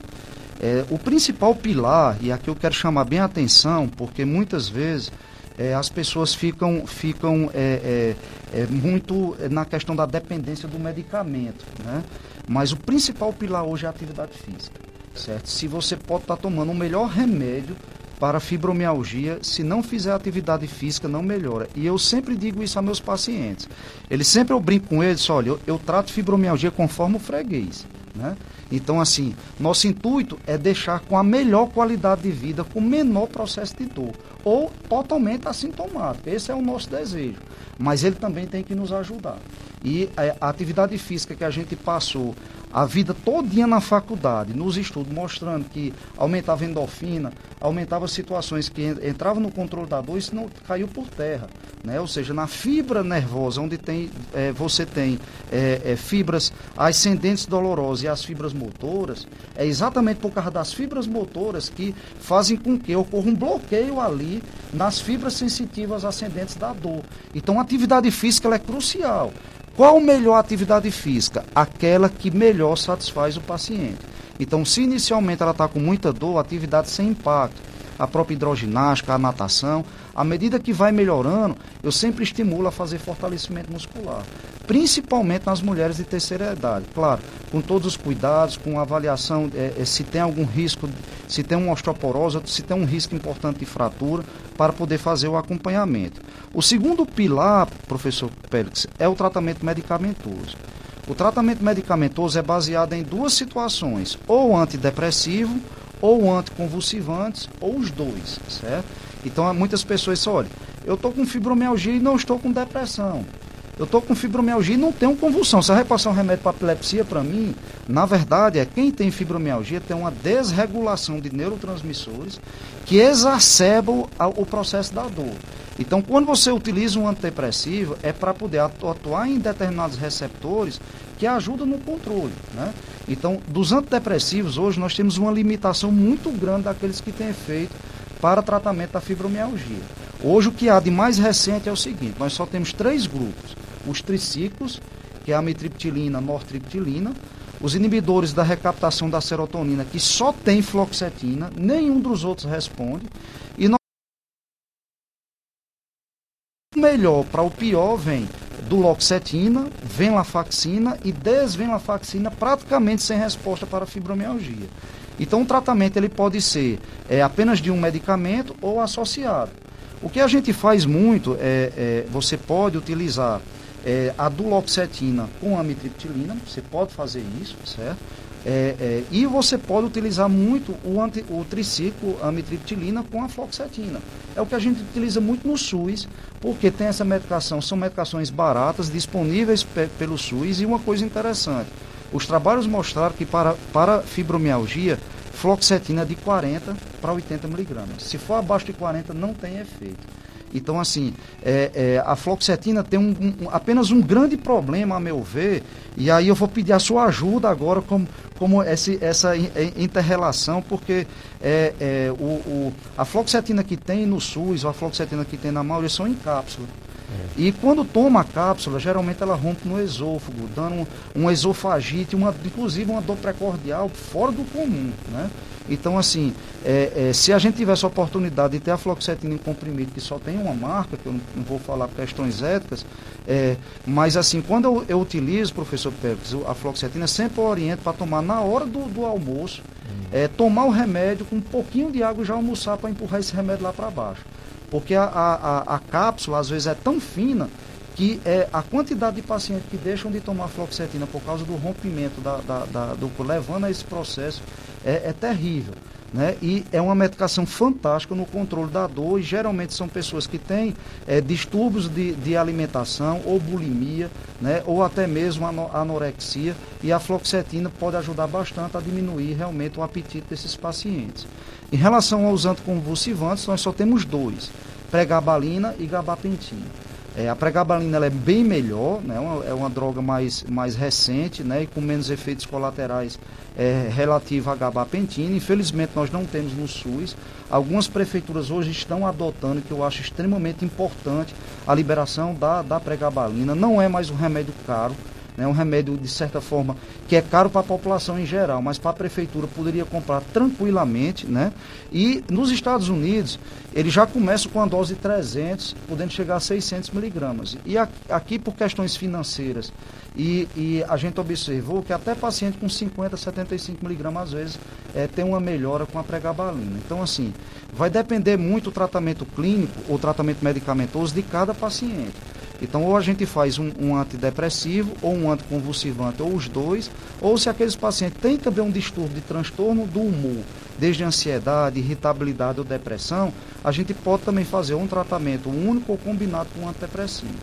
É, o principal pilar, e aqui eu quero chamar bem a atenção, porque muitas vezes é, as pessoas ficam, ficam é, é, é muito na questão da dependência do medicamento. Né? Mas o principal pilar hoje é a atividade física. Certo? Se você pode estar tá tomando o melhor remédio para fibromialgia, se não fizer atividade física, não melhora. E eu sempre digo isso a meus pacientes. Eles sempre eu brinco com eles, olha, eu, eu trato fibromialgia conforme o freguês. Né? Então, assim, nosso intuito é deixar com a melhor qualidade de vida, com o menor processo de dor, ou totalmente assintomático. Esse é o nosso desejo. Mas ele também tem que nos ajudar. E é, a atividade física que a gente passou a vida todinha na faculdade, nos estudos, mostrando que aumentava a endorfina, aumentava situações que entrava no controle da dor, isso não caiu por terra. Né? Ou seja, na fibra nervosa, onde tem, é, você tem é, é, fibras ascendentes dolorosas e as fibras motoras, é exatamente por causa das fibras motoras que fazem com que ocorra um bloqueio ali nas fibras sensitivas ascendentes da dor. Então, a atividade física é crucial. Qual melhor atividade física? Aquela que melhor satisfaz o paciente. Então, se inicialmente ela está com muita dor, atividade sem impacto, a própria hidroginástica, a natação, à medida que vai melhorando, eu sempre estimulo a fazer fortalecimento muscular, principalmente nas mulheres de terceira idade. Claro, com todos os cuidados, com avaliação é, é, se tem algum risco, se tem uma osteoporose, se tem um risco importante de fratura, para poder fazer o acompanhamento. O segundo pilar, professor Pélix, é o tratamento medicamentoso. O tratamento medicamentoso é baseado em duas situações, ou antidepressivo, ou anticonvulsivantes, ou os dois, certo? Então, muitas pessoas dizem, olha, eu estou com fibromialgia e não estou com depressão. Eu estou com fibromialgia e não tenho convulsão. Você vai passar um remédio para epilepsia para mim? Na verdade, é quem tem fibromialgia tem uma desregulação de neurotransmissores que exacerbam o processo da dor. Então, quando você utiliza um antidepressivo, é para poder atuar em determinados receptores que ajudam no controle. Né? Então, dos antidepressivos, hoje nós temos uma limitação muito grande daqueles que têm efeito para tratamento da fibromialgia. Hoje, o que há de mais recente é o seguinte: nós só temos três grupos: os triciclos, que é a mitriptilina, nortriptilina, os inibidores da recaptação da serotonina, que só tem fluoxetina, nenhum dos outros responde, e nós melhor para o pior vem duloxetina, venlafaxina e desvenlafaxina praticamente sem resposta para a fibromialgia. Então o tratamento ele pode ser é, apenas de um medicamento ou associado. O que a gente faz muito é, é você pode utilizar é, a duloxetina com a mitriptilina, você pode fazer isso, certo? É, é, e você pode utilizar muito o, anti, o triciclo amitriptilina com a floxetina. É o que a gente utiliza muito no SUS, porque tem essa medicação, são medicações baratas, disponíveis pe, pelo SUS, e uma coisa interessante, os trabalhos mostraram que para, para fibromialgia, floxetina é de 40 para 80 miligramas. Se for abaixo de 40, não tem efeito. Então, assim, é, é, a fluoxetina tem um, um, apenas um grande problema, a meu ver, e aí eu vou pedir a sua ajuda agora como, como esse, essa inter-relação, porque é, é, o, o, a fluoxetina que tem no SUS, a fluoxetina que tem na maioria, são em cápsula. E quando toma a cápsula, geralmente ela rompe no esôfago, dando um, um esofagite, uma, inclusive uma dor precordial fora do comum, né? Então, assim, é, é, se a gente tivesse a oportunidade de ter a fluoxetina em comprimido, que só tem uma marca, que eu não, não vou falar por questões éticas, é, mas assim, quando eu, eu utilizo, professor Pérez, a fluoxetina, sempre eu oriento para tomar na hora do, do almoço, é, tomar o remédio com um pouquinho de água e já almoçar para empurrar esse remédio lá para baixo. Porque a, a, a, cápsula, às vezes, é tão fina que é, a quantidade de pacientes que deixam de tomar fluoxetina por causa do rompimento da, da, da do levando a esse processo é, é terrível. né? E é uma medicação fantástica no controle da dor e geralmente são pessoas que têm é, distúrbios de, de alimentação ou bulimia, né? Ou até mesmo anorexia e a fluoxetina pode ajudar bastante a diminuir realmente o apetite desses pacientes. Em relação aos anticonvulsivantes, nós só temos dois, pregabalina e gabapentina. É, a pregabalina é bem melhor, né? Uma, é uma droga mais, mais recente né? e com menos efeitos colaterais é, relativa à gabapentina. Infelizmente nós não temos no SUS. Algumas prefeituras hoje estão adotando, que eu acho extremamente importante, a liberação da, da pregabalina. Não é mais um remédio caro, né, um remédio de certa forma que é caro para a população em geral, mas para a prefeitura poderia comprar tranquilamente, né? E nos Estados Unidos ele já começa com a dose de 300, podendo chegar a 600 miligramas. E aqui por questões financeiras e, e, a gente observou que até paciente com 50, 75 miligramas às vezes é, tem uma melhora com a pregabalina. Então assim vai depender muito do tratamento clínico ou tratamento medicamentoso de cada paciente. Então, ou a gente faz um, um, antidepressivo, ou um anticonvulsivante, ou os dois, ou se aqueles pacientes têm também um distúrbio de transtorno do humor, desde ansiedade, irritabilidade ou depressão, a gente pode também fazer um tratamento único ou combinado com um antidepressivo.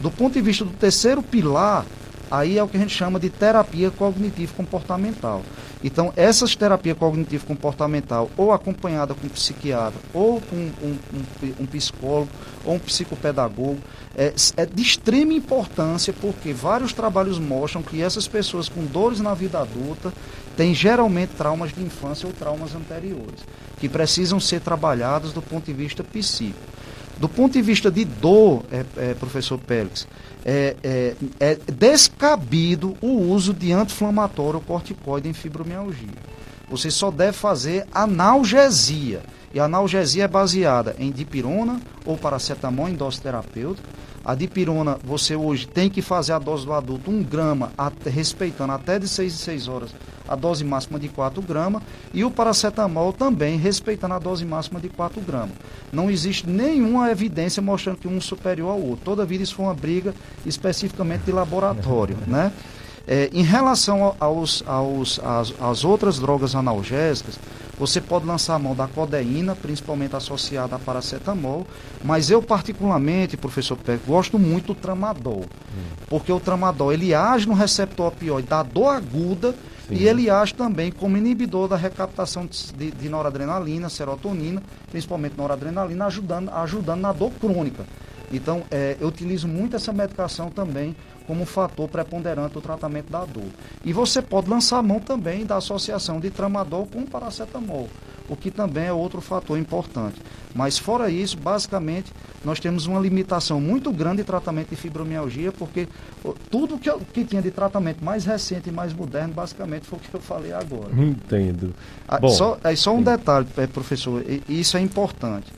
Do ponto de vista do terceiro pilar, aí é o que a gente chama de terapia cognitivo-comportamental. Então, essas terapias cognitivo-comportamental, ou acompanhada com um psiquiatra, ou com um, um, um, psicólogo, ou um psicopedagogo, é, é, de extrema importância, porque vários trabalhos mostram que essas pessoas com dores na vida adulta têm geralmente traumas de infância ou traumas anteriores, que precisam ser trabalhados do ponto de vista psíquico. Do ponto de vista de dor, é, é, professor Pérez, é, é, é, descabido o uso de anti-inflamatório corticoide em fibromialgia. Você só deve fazer analgesia. E a analgesia é baseada em dipirona ou paracetamol em dose terapêutica. A dipirona, você hoje tem que fazer a dose do adulto 1 grama, até, respeitando até de 6 em 6 horas a dose máxima de 4 gramas. E o paracetamol também, respeitando a dose máxima de 4 gramas. Não existe nenhuma evidência mostrando que um superior ao outro. Toda vida isso foi uma briga especificamente de laboratório, né? É, em relação aos, aos, às, às outras drogas analgésicas, você pode lançar a mão da codeína, principalmente associada a paracetamol, mas eu particularmente, professor Peck, gosto muito do tramadol, hum. porque o tramadol ele age no receptor opioide da dor aguda Sim. e ele age também como inibidor da recaptação de, de noradrenalina, serotonina, principalmente noradrenalina, ajudando, ajudando na dor crônica. Então, é, eu utilizo muito essa medicação também como um fator preponderante do tratamento da dor. E você pode lançar a mão também da associação de tramadol com paracetamol, o que também é outro fator importante. Mas fora isso, basicamente, nós temos uma limitação muito grande de tratamento de fibromialgia, porque tudo que, que tinha de tratamento mais recente e mais moderno, basicamente, foi o que eu falei agora. Entendo. Ah, Bom, só, é, só um sim. detalhe, é, professor, e isso é importante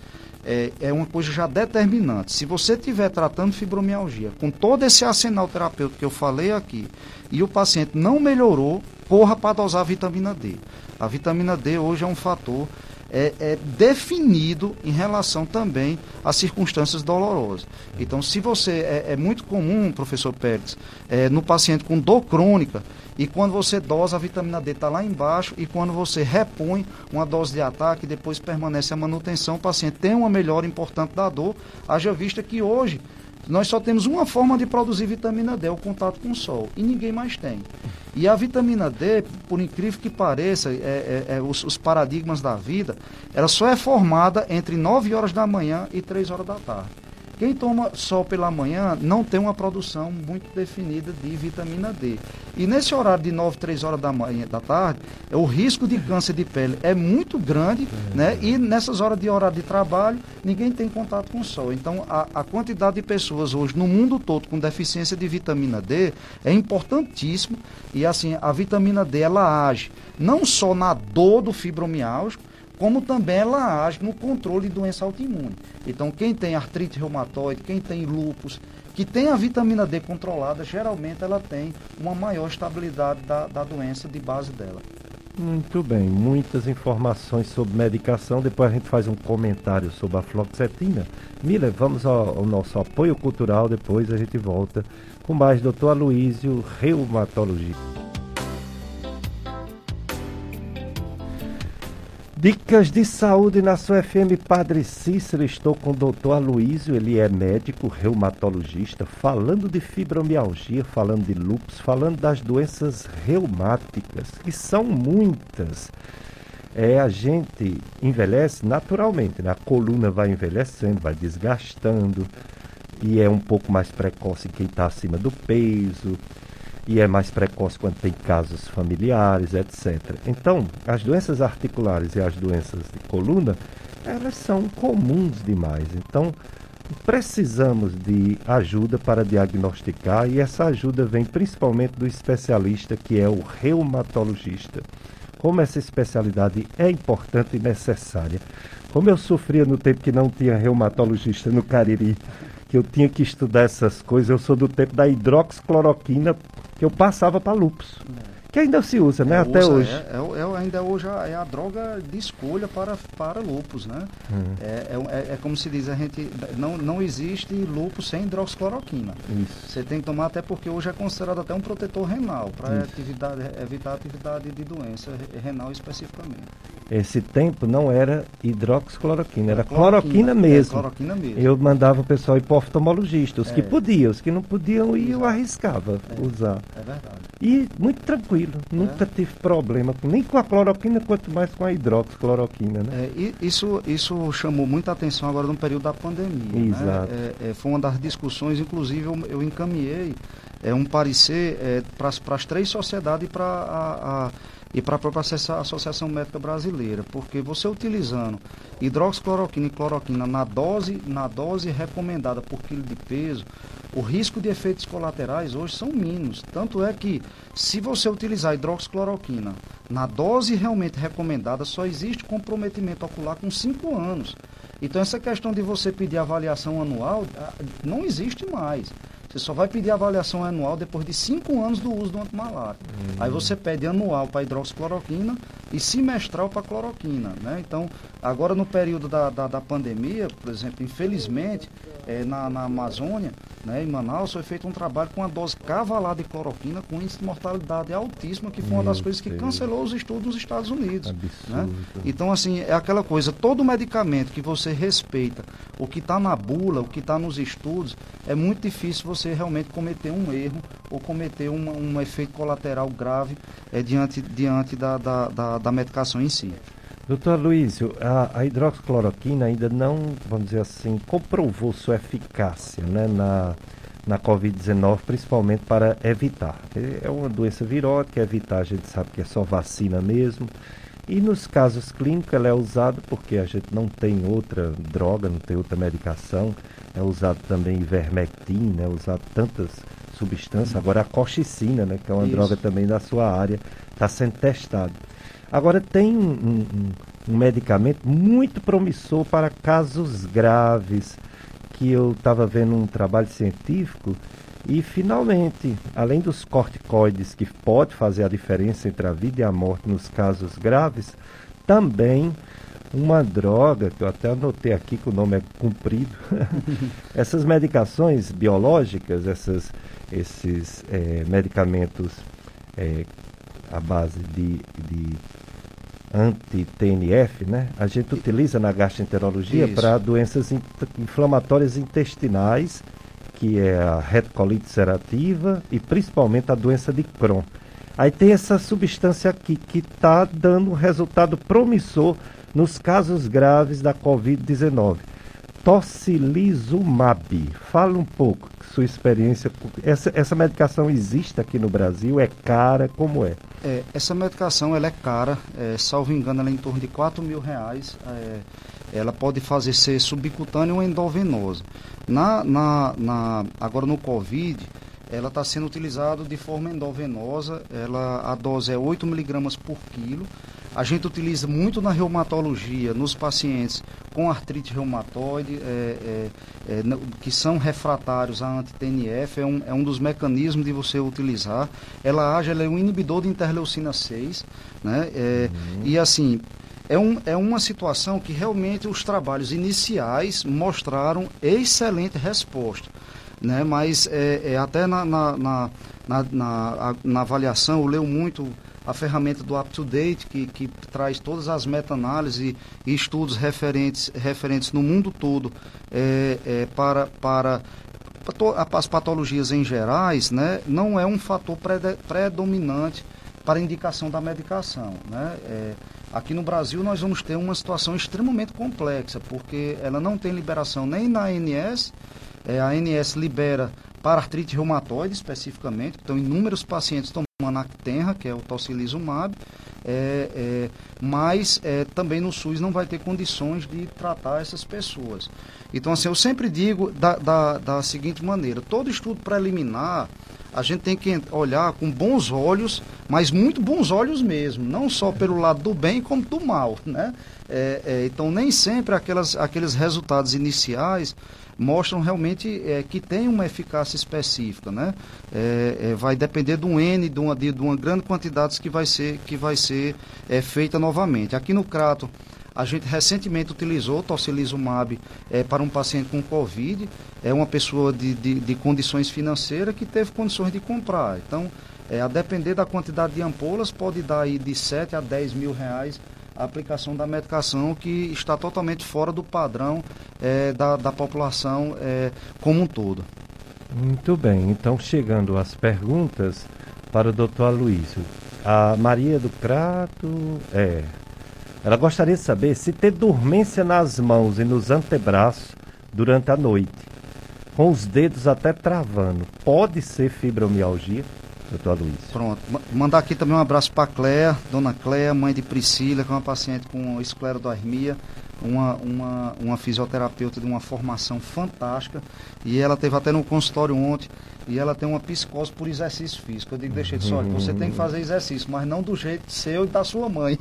é, é uma coisa já determinante. Se você estiver tratando fibromialgia com todo esse arsenal terapêutico que eu falei aqui e o paciente não melhorou, corra para dosar a vitamina D. A vitamina D hoje é um fator é, é, definido em relação também às circunstâncias dolorosas. Então, se você. É, é muito comum, professor Pérez, é, no paciente com dor crônica, e quando você dosa, a vitamina D está lá embaixo, e quando você repõe uma dose de ataque, depois permanece a manutenção, o paciente tem uma melhora importante da dor, haja vista que hoje nós só temos uma forma de produzir vitamina D, o contato com o sol, e ninguém mais tem. E a vitamina D, por incrível que pareça, é, é, é, os, os, paradigmas da vida, ela só é formada entre 9 horas da manhã e 3 horas da tarde. Quem toma sol pela manhã não tem uma produção muito definida de vitamina D. E nesse horário de 9, 3 horas da manhã, da tarde, o risco de câncer de pele é muito grande, é. né? E nessas horas de horário de trabalho, ninguém tem contato com o sol. Então, a, a quantidade de pessoas hoje no mundo todo com deficiência de vitamina D é importantíssimo. E assim, a vitamina D ela age não só na dor do fibromialgico, como também ela age no controle de doença autoimune. Então, quem tem artrite reumatoide, quem tem lúpus, que tem a vitamina D controlada, geralmente ela tem uma maior estabilidade da, da doença de base dela. Muito bem, muitas informações sobre medicação. Depois a gente faz um comentário sobre a fluoxetina. Miller, vamos ao, ao nosso apoio cultural. Depois a gente volta com mais doutor Aloísio, reumatologia. Dicas de saúde na sua FM Padre Cícero. Estou com o doutor Aloísio, ele é médico reumatologista, falando de fibromialgia, falando de lúpus, falando das doenças reumáticas, que são muitas. É, a gente envelhece naturalmente, né? a coluna vai envelhecendo, vai desgastando, e é um pouco mais precoce quem está acima do peso e é mais precoce quando tem casos familiares, etc. Então, as doenças articulares e as doenças de coluna, elas são comuns demais. Então, precisamos de ajuda para diagnosticar e essa ajuda vem principalmente do especialista que é o reumatologista. Como essa especialidade é importante e necessária. Como eu sofria no tempo que não tinha reumatologista no Cariri, que eu tinha que estudar essas coisas, eu sou do tempo da hidroxicloroquina que eu passava para lupus. Que ainda se usa, né? É, Até usa, hoje. É, é, é, ainda hoje é a droga de escolha para, para lupus, né? Uhum. É, é, como se diz, a gente não, não existe lupus sem hidroxicloroquina. Isso. Você tem que tomar até porque hoje é considerado até um protetor renal para evitar atividade de doença renal especificamente. Esse tempo não era hidroxicloroquina, era, cloroquina, cloroquina mesmo. cloroquina mesmo. Eu mandava o pessoal ir para oftalmologista, os que podiam, os que não podiam, e eu arriscava usar. É verdade. E muito tranquilo tranquilo. É. Nunca tive problema, nem com a cloroquina, quanto mais com a hidroxicloroquina. Né? É, isso, isso chamou muita atenção agora no período da pandemia. Né? Exato. Né? É, foi uma das discussões, inclusive eu, eu encaminhei é, um parecer é, para as três sociedades e para a, a e para a própria Associação Médica Brasileira, porque você utilizando hidroxicloroquina e cloroquina na dose, na dose recomendada por quilo de peso, o risco de efeitos colaterais hoje são mínimos. Tanto é que, se você utilizar hidroxicloroquina na dose realmente recomendada, só existe comprometimento ocular com 5 anos. Então, essa questão de você pedir avaliação anual ah, não existe mais. Você só vai pedir avaliação anual depois de 5 anos do uso do antimalário. Uhum. Aí você pede anual para hidroxicloroquina e semestral para cloroquina. Né? Então, agora no período da, da, da pandemia, por exemplo, infelizmente, é, na, na Amazônia, né, em Manaus, foi feito um trabalho com a dose cavalar de cloroquina com índice de mortalidade altíssima, que foi uma das coisas que cancelou os estudos nos Estados Unidos. Né? Então, assim, é aquela coisa, todo medicamento que você respeita, o que está na bula, o que está nos estudos, é muito difícil você realmente cometer um erro ou cometer uma, um efeito colateral grave é, diante, diante da, da, da, da medicação em si. Doutor Luísio, a, a, hidroxicloroquina ainda não, vamos dizer assim, comprovou sua eficácia né, na, na Covid-19, principalmente para evitar. É uma doença virótica, evitar a gente sabe que é só vacina mesmo. E nos casos clínicos ela é usada porque a gente não tem outra droga, não tem outra medicação. É usado também ivermectina, é usado tantas substâncias. Agora a coxicina, né, que é uma Isso. droga também da sua área, está sendo testado. Agora, tem um, um, um medicamento muito promissor para casos graves, que eu estava vendo um trabalho científico e finalmente, além dos corticoides que pode fazer a diferença entre a vida e a morte nos casos graves, também uma droga, que eu até anotei aqui que o nome é comprido, [laughs] essas medicações biológicas, essas, esses é, medicamentos é, à base de, de anti-TNF, né? A gente utiliza na gastroenterologia para doenças inflamatórias intestinais, que é a retocolite ulcerativa e principalmente a doença de Crohn. Aí tem essa substância aqui que está dando um resultado promissor nos casos graves da Covid-19. Tocilizumab. Fala um pouco sua experiência. Essa, essa medicação existe aqui no Brasil? É cara? Como é? é essa medicação ela é cara, é, salvo engano, ela é em torno de 4 mil reais. É, ela pode fazer ser subcutânea ou endovenosa. Na, na, na, agora no Covid, ela está sendo utilizada de forma endovenosa. Ela, a dose é 8 miligramas por quilo. A gente utiliza muito na reumatologia, nos pacientes com artrite reumatoide, é, é, é, que são refratários à anti-TNF, é um, é um dos mecanismos de você utilizar. Ela age, ela é um inibidor de interleucina 6, né? É, uhum. E assim, é, um, é uma situação que realmente os trabalhos iniciais mostraram excelente resposta. Né? Mas é, é até na, na, na, na, na avaliação, eu leio muito a ferramenta do UpToDate, que, que traz todas as meta-análises e estudos referentes, referentes no mundo todo é, é, para, para as patologias em gerais, né, não é um fator predominante para indicação da medicação. Né? É, aqui no Brasil nós vamos ter uma situação extremamente complexa, porque ela não tem liberação nem na ANS, é, a ANS libera para artrite reumatoide especificamente, então inúmeros pacientes tomando Actenra, que é o tocilizumab, é, é, mas é, também no SUS não vai ter condições de tratar essas pessoas. Então, assim, eu sempre digo da, da, da seguinte maneira: todo estudo preliminar a gente tem que olhar com bons olhos, mas muito bons olhos mesmo, não só pelo lado do bem como do mal, né? É, é, então nem sempre aquelas, aqueles resultados iniciais mostram realmente é, que tem uma eficácia específica, né? É, é, vai depender de um N, de uma, de, uma grande quantidade que vai ser, que vai ser é, feita novamente. Aqui no Crato, a gente recentemente utilizou tocilizumab é, para um paciente com Covid, é uma pessoa de, de, de condições financeiras que teve condições de comprar. Então, é, a depender da quantidade de ampolas, pode dar aí de 7 a 10 mil reais a aplicação da medicação que está totalmente fora do padrão é, da, da população é, como um todo. Muito bem, então chegando às perguntas para o doutor Aloysio. A Maria do Crato, é, ela gostaria de saber se ter dormência nas mãos e nos antebraços durante a noite, com os dedos até travando, pode ser fibromialgia? Doutor. Pronto. Mandar aqui também um abraço para a Cléa, dona Cléa, mãe de Priscila, que é uma paciente com esclerodermia, uma, uma, uma fisioterapeuta de uma formação fantástica. E ela teve até no consultório ontem, e ela tem uma psicose por exercício físico. Eu digo, deixa de olha, você tem que fazer exercício, mas não do jeito seu e da sua mãe.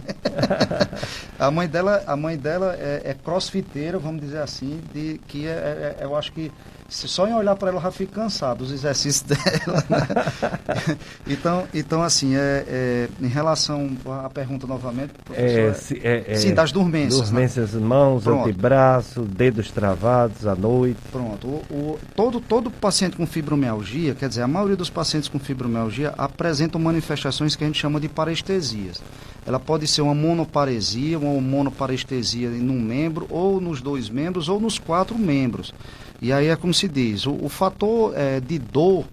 [laughs] a mãe dela, a mãe dela é, é crossfiteira, vamos dizer assim, de, que é, é, é eu acho que só em olhar para ela já fica cansado os exercícios [laughs] dela. Né? [laughs] então, então, assim, é, é, em relação à pergunta novamente, é, se, é, é, sim, das dormências. Né? Dormências né? mãos, Pronto. antebraço, dedos travados à noite. Pronto. O, o, todo, todo paciente com fibromialgia, quer dizer, a maioria dos pacientes com fibromialgia apresentam manifestações que a gente chama de parestesias. Ela pode ser uma monoparesia, uma monoparestesia num membro, ou nos dois membros, ou nos quatro membros. E aí é como se diz, o, o fator é, de dor,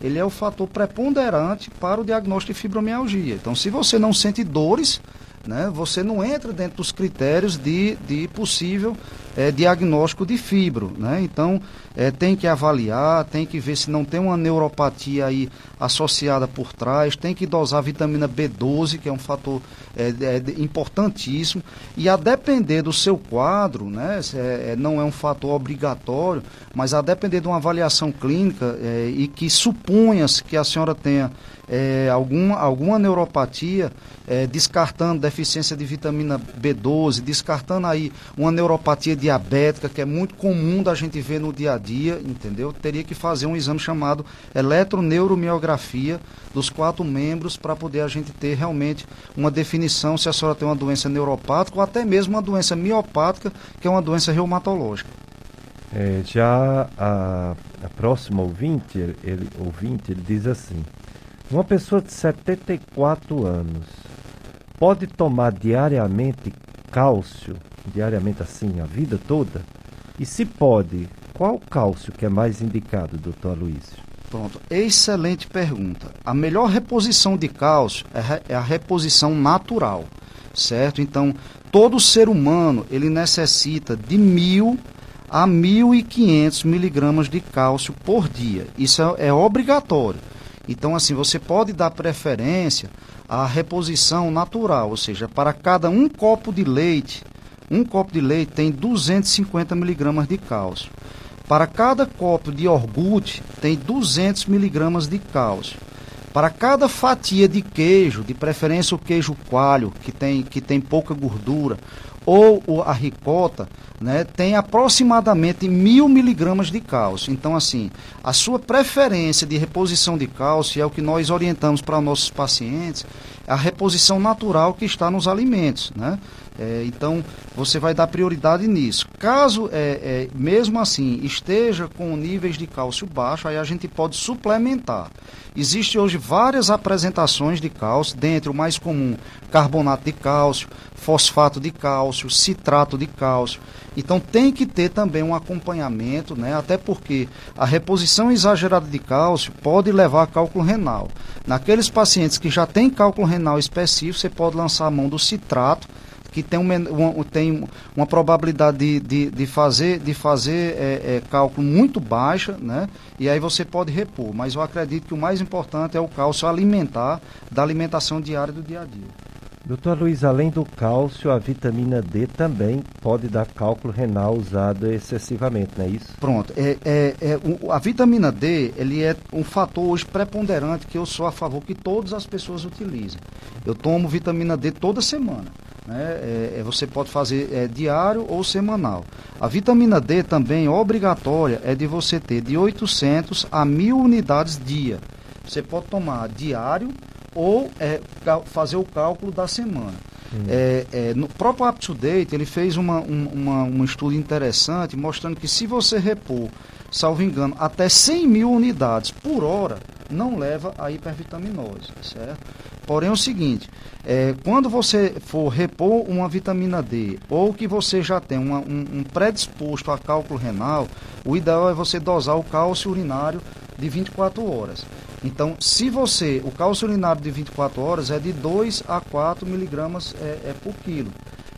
ele é o fator preponderante para o diagnóstico de fibromialgia. Então, se você não sente dores, né, você não entra dentro dos critérios de, de possível é, diagnóstico de fibro. Né? Então, é, tem que avaliar, tem que ver se não tem uma neuropatia aí associada por trás, tem que dosar vitamina B12, que é um fator é, é, importantíssimo, e a depender do seu quadro, né, é, é, não é um fator obrigatório, mas a depender de uma avaliação clínica é, e que suponha-se que a senhora tenha é, alguma, alguma neuropatia, é, descartando deficiência de vitamina B12, descartando aí uma neuropatia diabética, que é muito comum da gente ver no dia a dia, entendeu? Teria que fazer um exame chamado eletroneuromiografia dos quatro membros para poder a gente ter realmente uma definição se a senhora tem uma doença neuropática ou até mesmo uma doença miopática, que é uma doença reumatológica. É, já a, a próxima ouvinte ele, ouvinte, ele diz assim: uma pessoa de 74 anos pode tomar diariamente cálcio, diariamente assim, a vida toda? E se pode, qual cálcio que é mais indicado, doutor Luiz? Pronto, excelente pergunta. A melhor reposição de cálcio é a reposição natural, certo? Então, todo ser humano, ele necessita de mil a 1.500 miligramas de cálcio por dia. Isso é, é obrigatório. Então, assim, você pode dar preferência à reposição natural, ou seja, para cada um copo de leite, um copo de leite tem 250 miligramas de cálcio. Para cada copo de iogurte, tem 200 miligramas de cálcio. Para cada fatia de queijo, de preferência o queijo coalho, que tem, que tem pouca gordura, ou a ricota, né, tem aproximadamente mil miligramas de cálcio. Então, assim, a sua preferência de reposição de cálcio é o que nós orientamos para nossos pacientes, a reposição natural que está nos alimentos, né? É, então, você vai dar prioridade nisso. Caso, é, é, mesmo assim, esteja com níveis de cálcio baixo, aí a gente pode suplementar. Existem hoje várias apresentações de cálcio, dentre o mais comum, carbonato de cálcio, fosfato de cálcio, citrato de cálcio. Então tem que ter também um acompanhamento, né? até porque a reposição exagerada de cálcio pode levar a cálculo renal. Naqueles pacientes que já têm cálculo renal específico, você pode lançar a mão do citrato, que tem, um, tem uma probabilidade de, de, de fazer, de fazer é, é, cálculo muito baixa, né? e aí você pode repor. Mas eu acredito que o mais importante é o cálcio alimentar, da alimentação diária do dia a dia. Doutor Luiz, além do cálcio, a vitamina D também pode dar cálculo renal usado excessivamente, não é isso? Pronto. É, é, é a vitamina D ele é um fator hoje preponderante que eu sou a favor que todas as pessoas utilizem. Eu tomo vitamina D toda semana. Né? É, é, você pode fazer é, diário ou semanal. A vitamina D também, obrigatória, é de você ter de 800 a 1000 unidades dia. Você pode tomar diário ou é, fazer o cálculo da semana. Hum. É, é, no próprio Up to Date, ele fez uma, um, uma, um estudo interessante mostrando que se você repor, salvo engano, até 100 mil unidades por hora, não leva a hipervitaminose, certo? Porém, é o seguinte, é, quando você for repor uma vitamina D ou que você já tem uma, um, um predisposto a cálculo renal, o ideal é você dosar o cálcio urinário de 24 horas. Então, se você, o cálcio urinário de 24 horas é de 2 a 4 miligramas é, é por quilo.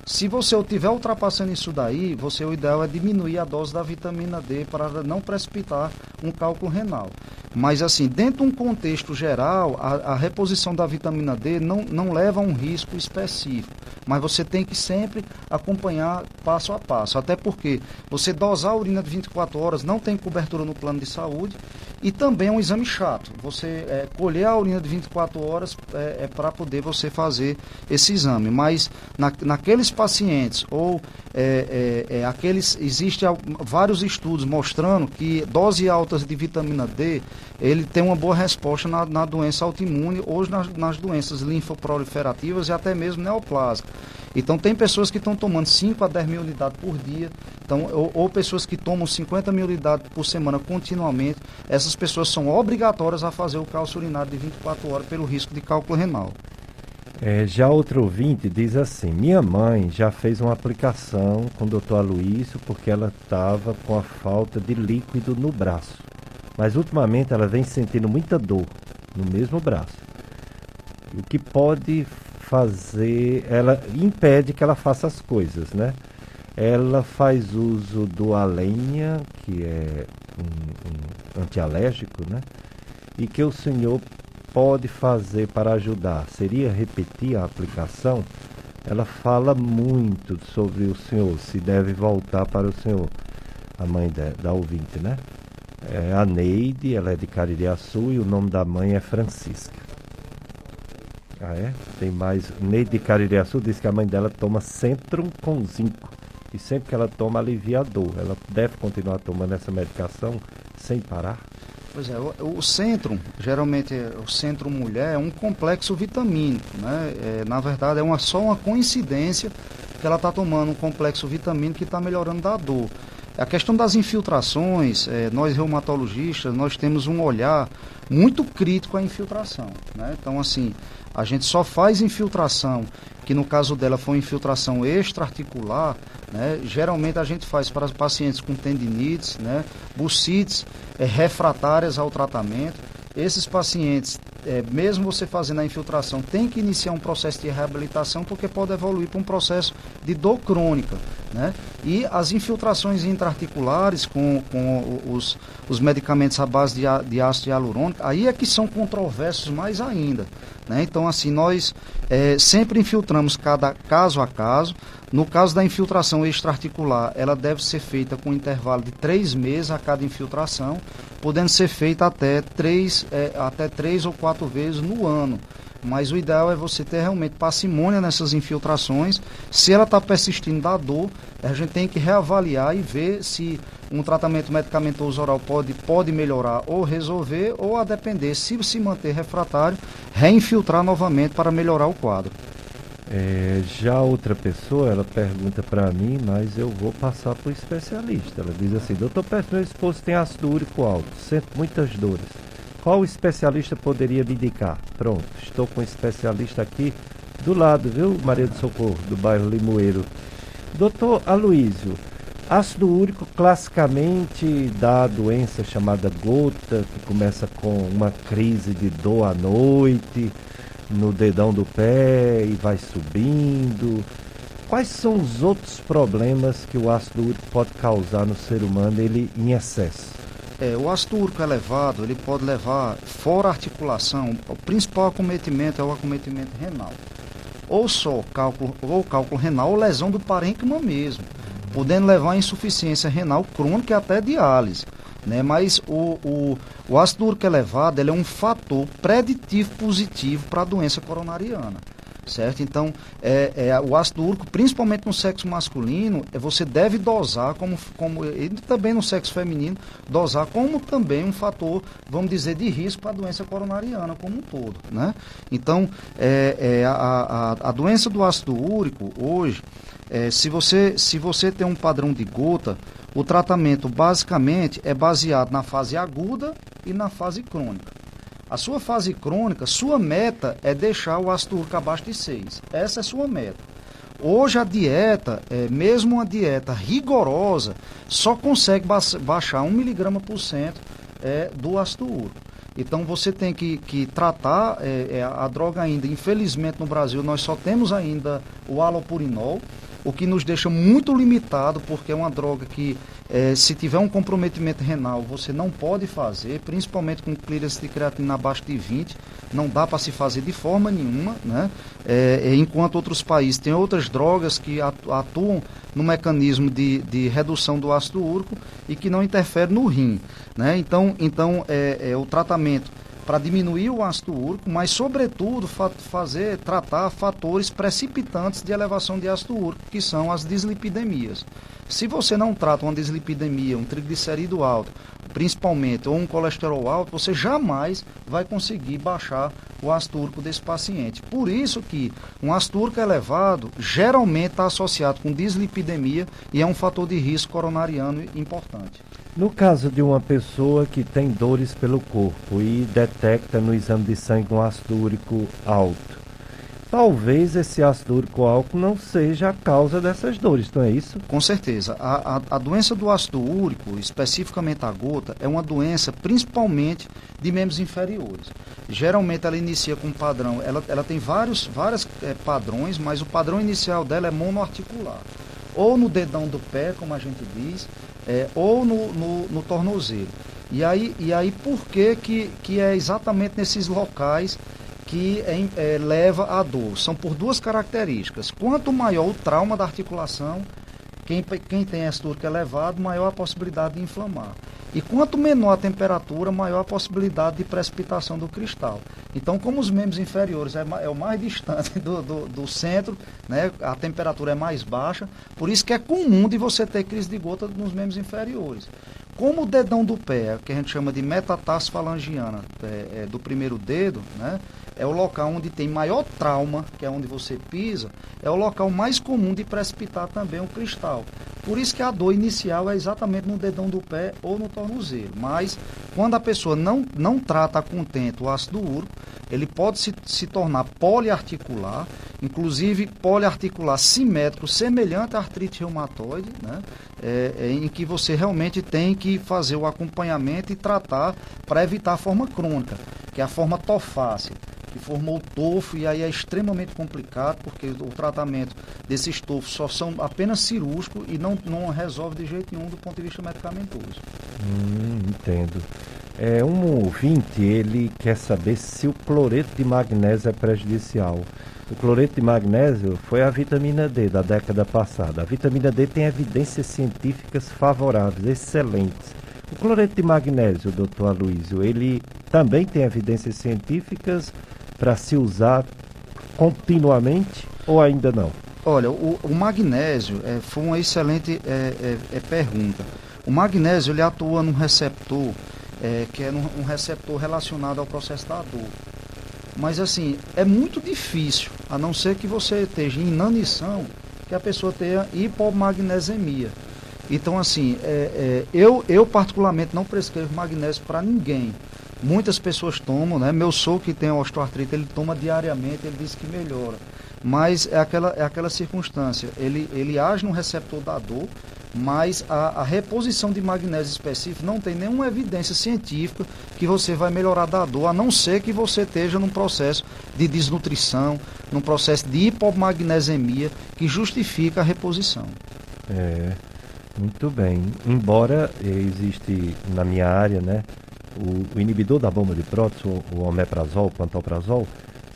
Se você estiver ultrapassando isso daí, você o ideal é diminuir a dose da vitamina D para não precipitar um cálculo renal. Mas assim, dentro de um contexto geral, a, a reposição da vitamina D não, não leva a um risco específico. Mas você tem que sempre acompanhar passo a passo. Até porque você dosar a urina de 24 horas não tem cobertura no plano de saúde e também é um exame chato. Você é, colher a urina de 24 horas é, é para poder você fazer esse exame. Mas na, naqueles pacientes ou é, é, é aqueles existem vários estudos mostrando que doses altas de vitamina D ele tem uma boa resposta na, na doença autoimune ou nas, nas doenças linfoproliferativas e até mesmo neoplásicas. Então tem pessoas que estão tomando 5 a 10 mil unidades por dia, então, ou, ou, pessoas que tomam 50 mil unidades por semana continuamente. Essas pessoas são obrigatórias a fazer o cálcio urinário de 24 horas pelo risco de cálculo renal. É, já outro ouvinte diz assim: Minha mãe já fez uma aplicação com o doutor Aloysio porque ela estava com a falta de líquido no braço. Mas ultimamente ela vem sentindo muita dor no mesmo braço. O que pode fazer, ela impede que ela faça as coisas, né? Ela faz uso do Alenia, que é um, um antialérgico, né? E que o senhor pode fazer para ajudar? Seria repetir a aplicação? Ela fala muito sobre o senhor, se deve voltar para o senhor, a mãe da, da ouvinte, né? É a Neide, ela é de Caririaçu e o nome da mãe é Francisca. Ah, é? Tem mais. Neide de Caririaçu diz que a mãe dela toma Centrum com zinco. E sempre que ela toma, alivia a dor. Ela deve continuar tomando essa medicação sem parar? Pois é, o, o Centrum, geralmente o Centrum Mulher é um complexo vitamínico, né? É, na verdade é uma, só uma coincidência que ela está tomando um complexo vitamínico que está melhorando da dor. A questão das infiltrações, é, nós reumatologistas, nós temos um olhar muito crítico à infiltração. Né? Então, assim, a gente só faz infiltração, que no caso dela foi infiltração extraarticular, né? geralmente a gente faz para pacientes com tendinites, né? bucites é, refratárias ao tratamento. Esses pacientes é, mesmo você fazendo a infiltração, tem que iniciar um processo de reabilitação, porque pode evoluir para um processo de dor crônica. Né? E as infiltrações intraarticulares com, com os, os medicamentos à base de, de ácido hialurônico, aí é que são controversos mais ainda. Né? Então, assim, nós é, sempre infiltramos cada caso a caso. No caso da infiltração extraarticular, ela deve ser feita com intervalo de três meses a cada infiltração, podendo ser feita até três, é, até três ou quatro vezes no ano. mas o ideal é você ter realmente parcimônia nessas infiltrações. Se ela está persistindo da dor, a gente tem que reavaliar e ver se um tratamento medicamentoso oral pode, pode melhorar ou resolver, ou a depender, se se manter refratário, reinfiltrar novamente para melhorar o quadro. É, já outra pessoa, ela pergunta para mim, mas eu vou passar para o especialista. Ela diz assim, doutor Pedro, meu esposo tem ácido úrico alto, sente muitas dores. Qual especialista poderia me indicar? Pronto, estou com um especialista aqui do lado, viu, Maria do Socorro, do bairro Limoeiro. Doutor Aloísio, ácido úrico classicamente dá doença chamada gota, que começa com uma crise de dor à noite, no dedão do pé e vai subindo. Quais são os outros problemas que o ácido úrico pode causar no ser humano ele em excesso? É, o ácido úrico elevado ele pode levar fora a articulação. O principal acometimento é o acometimento renal, ou só cálculo ou cálculo renal ou lesão do parênquima mesmo, podendo levar a insuficiência renal crônica e até diálise. Né? Mas o, o, o ácido úrico elevado ele é um fator preditivo positivo para a doença coronariana certo? Então, é, é, o ácido úrico, principalmente no sexo masculino, é, você deve dosar, como, como e também no sexo feminino, dosar como também um fator, vamos dizer, de risco para a doença coronariana como um todo, né? Então, é, é a, a, a doença do ácido úrico, hoje, é, se, você, se você tem um padrão de gota, o tratamento basicamente é baseado na fase aguda e na fase crônica. A sua fase crônica, sua meta é deixar o ácido úrico abaixo de 6. Essa é sua meta. Hoje a dieta, é, mesmo uma dieta rigorosa, só consegue ba baixar 1 miligrama por cento é, do ácido úrico. Então você tem que, que tratar é, é, a droga ainda. Infelizmente no Brasil nós só temos ainda o alopurinol, o que nos deixa muito limitado, porque é uma droga que, é, se tiver um comprometimento renal, você não pode fazer, principalmente com clearance de creatina abaixo de 20, não dá para se fazer de forma nenhuma, né? É, é, enquanto outros países têm outras drogas que atuam no mecanismo de, de redução do ácido úrico e que não interferem no rim, né? Então, então é, é o tratamento para diminuir o ácido úrico, mas sobretudo fa fazer tratar fatores precipitantes de elevação de ácido úrico, que são as dislipidemias. Se você não trata uma dislipidemia, um triglicerídeo alto, principalmente, ou um colesterol alto, você jamais vai conseguir baixar o ácido úrico desse paciente. Por isso que um ácido úrico elevado geralmente está associado com dislipidemia e é um fator de risco coronariano importante. No caso de uma pessoa que tem dores pelo corpo e detecta no exame de sangue um ácido úrico alto, talvez esse ácido úrico alto não seja a causa dessas dores, não é isso? Com certeza. A, a, a, doença do ácido úrico, especificamente a gota, é uma doença principalmente de membros inferiores. Geralmente ela inicia com um padrão, ela, ela tem vários, vários é, padrões, mas o padrão inicial dela é monoarticular. Ou no dedão do pé, como a gente diz, é, ou no, no, no, tornozelo. E aí, e aí por que, que, que é exatamente nesses locais que é, leva à dor? São por duas características. Quanto maior o trauma da articulação, quem, quem tem é elevado, maior a possibilidade de inflamar. E quanto menor a temperatura, maior a possibilidade de precipitação do cristal. Então, como os membros inferiores é, é o mais distante [laughs] do, do, do, centro, né, a temperatura é mais baixa, por isso que é comum de você ter crise de gota nos membros inferiores. Como o dedão do pé, que a gente chama de metatarso falangiana, é, é, do primeiro dedo, né, é o local onde tem maior trauma, que é onde você pisa, é o local mais comum de precipitar também o cristal. Por isso que a dor inicial é exatamente no dedão do pé ou no tornozelo. Mas quando a pessoa não, não trata a contento o ácido úrico, ele pode se, se tornar poliarticular, inclusive poliarticular simétrico, semelhante à artrite reumatoide, né? É, é, em que você realmente tem que fazer o acompanhamento e tratar para evitar a forma crônica, que é a forma tofácea que formou o tofo e aí é extremamente complicado porque o tratamento desses tofos só são apenas cirúrgico e não, não resolve de jeito nenhum do ponto de vista medicamentoso. Hum, entendo. É, um ouvinte, ele quer saber se o cloreto de magnésio é prejudicial. O cloreto de magnésio foi a vitamina D da década passada. A vitamina D tem evidências científicas favoráveis, excelentes. O cloreto de magnésio, doutor Aloysio, ele também tem evidências científicas para se usar continuamente ou ainda não? Olha, o, o magnésio é, foi uma excelente é, é, é, pergunta. O magnésio ele atua num receptor é, que é um receptor relacionado ao processo da dor. Mas assim, é muito difícil, a não ser que você esteja em inanição, que a pessoa tenha hipomagnesemia. Então, assim, é, é, eu, eu particularmente não prescrevo magnésio para ninguém. Muitas pessoas tomam, né? Meu sogro que tem osteoartrite, ele toma diariamente, ele diz que melhora. Mas é aquela, é aquela circunstância, ele, ele age no receptor da dor, mas a, a, reposição de magnésio específico não tem nenhuma evidência científica que você vai melhorar da dor, a não ser que você esteja num processo de desnutrição, num processo de hipomagnesemia que justifica a reposição. É, muito bem. Embora existe na minha área, né, o, inibidor da bomba de prótons, o, o omeprazol, o pantoprazol,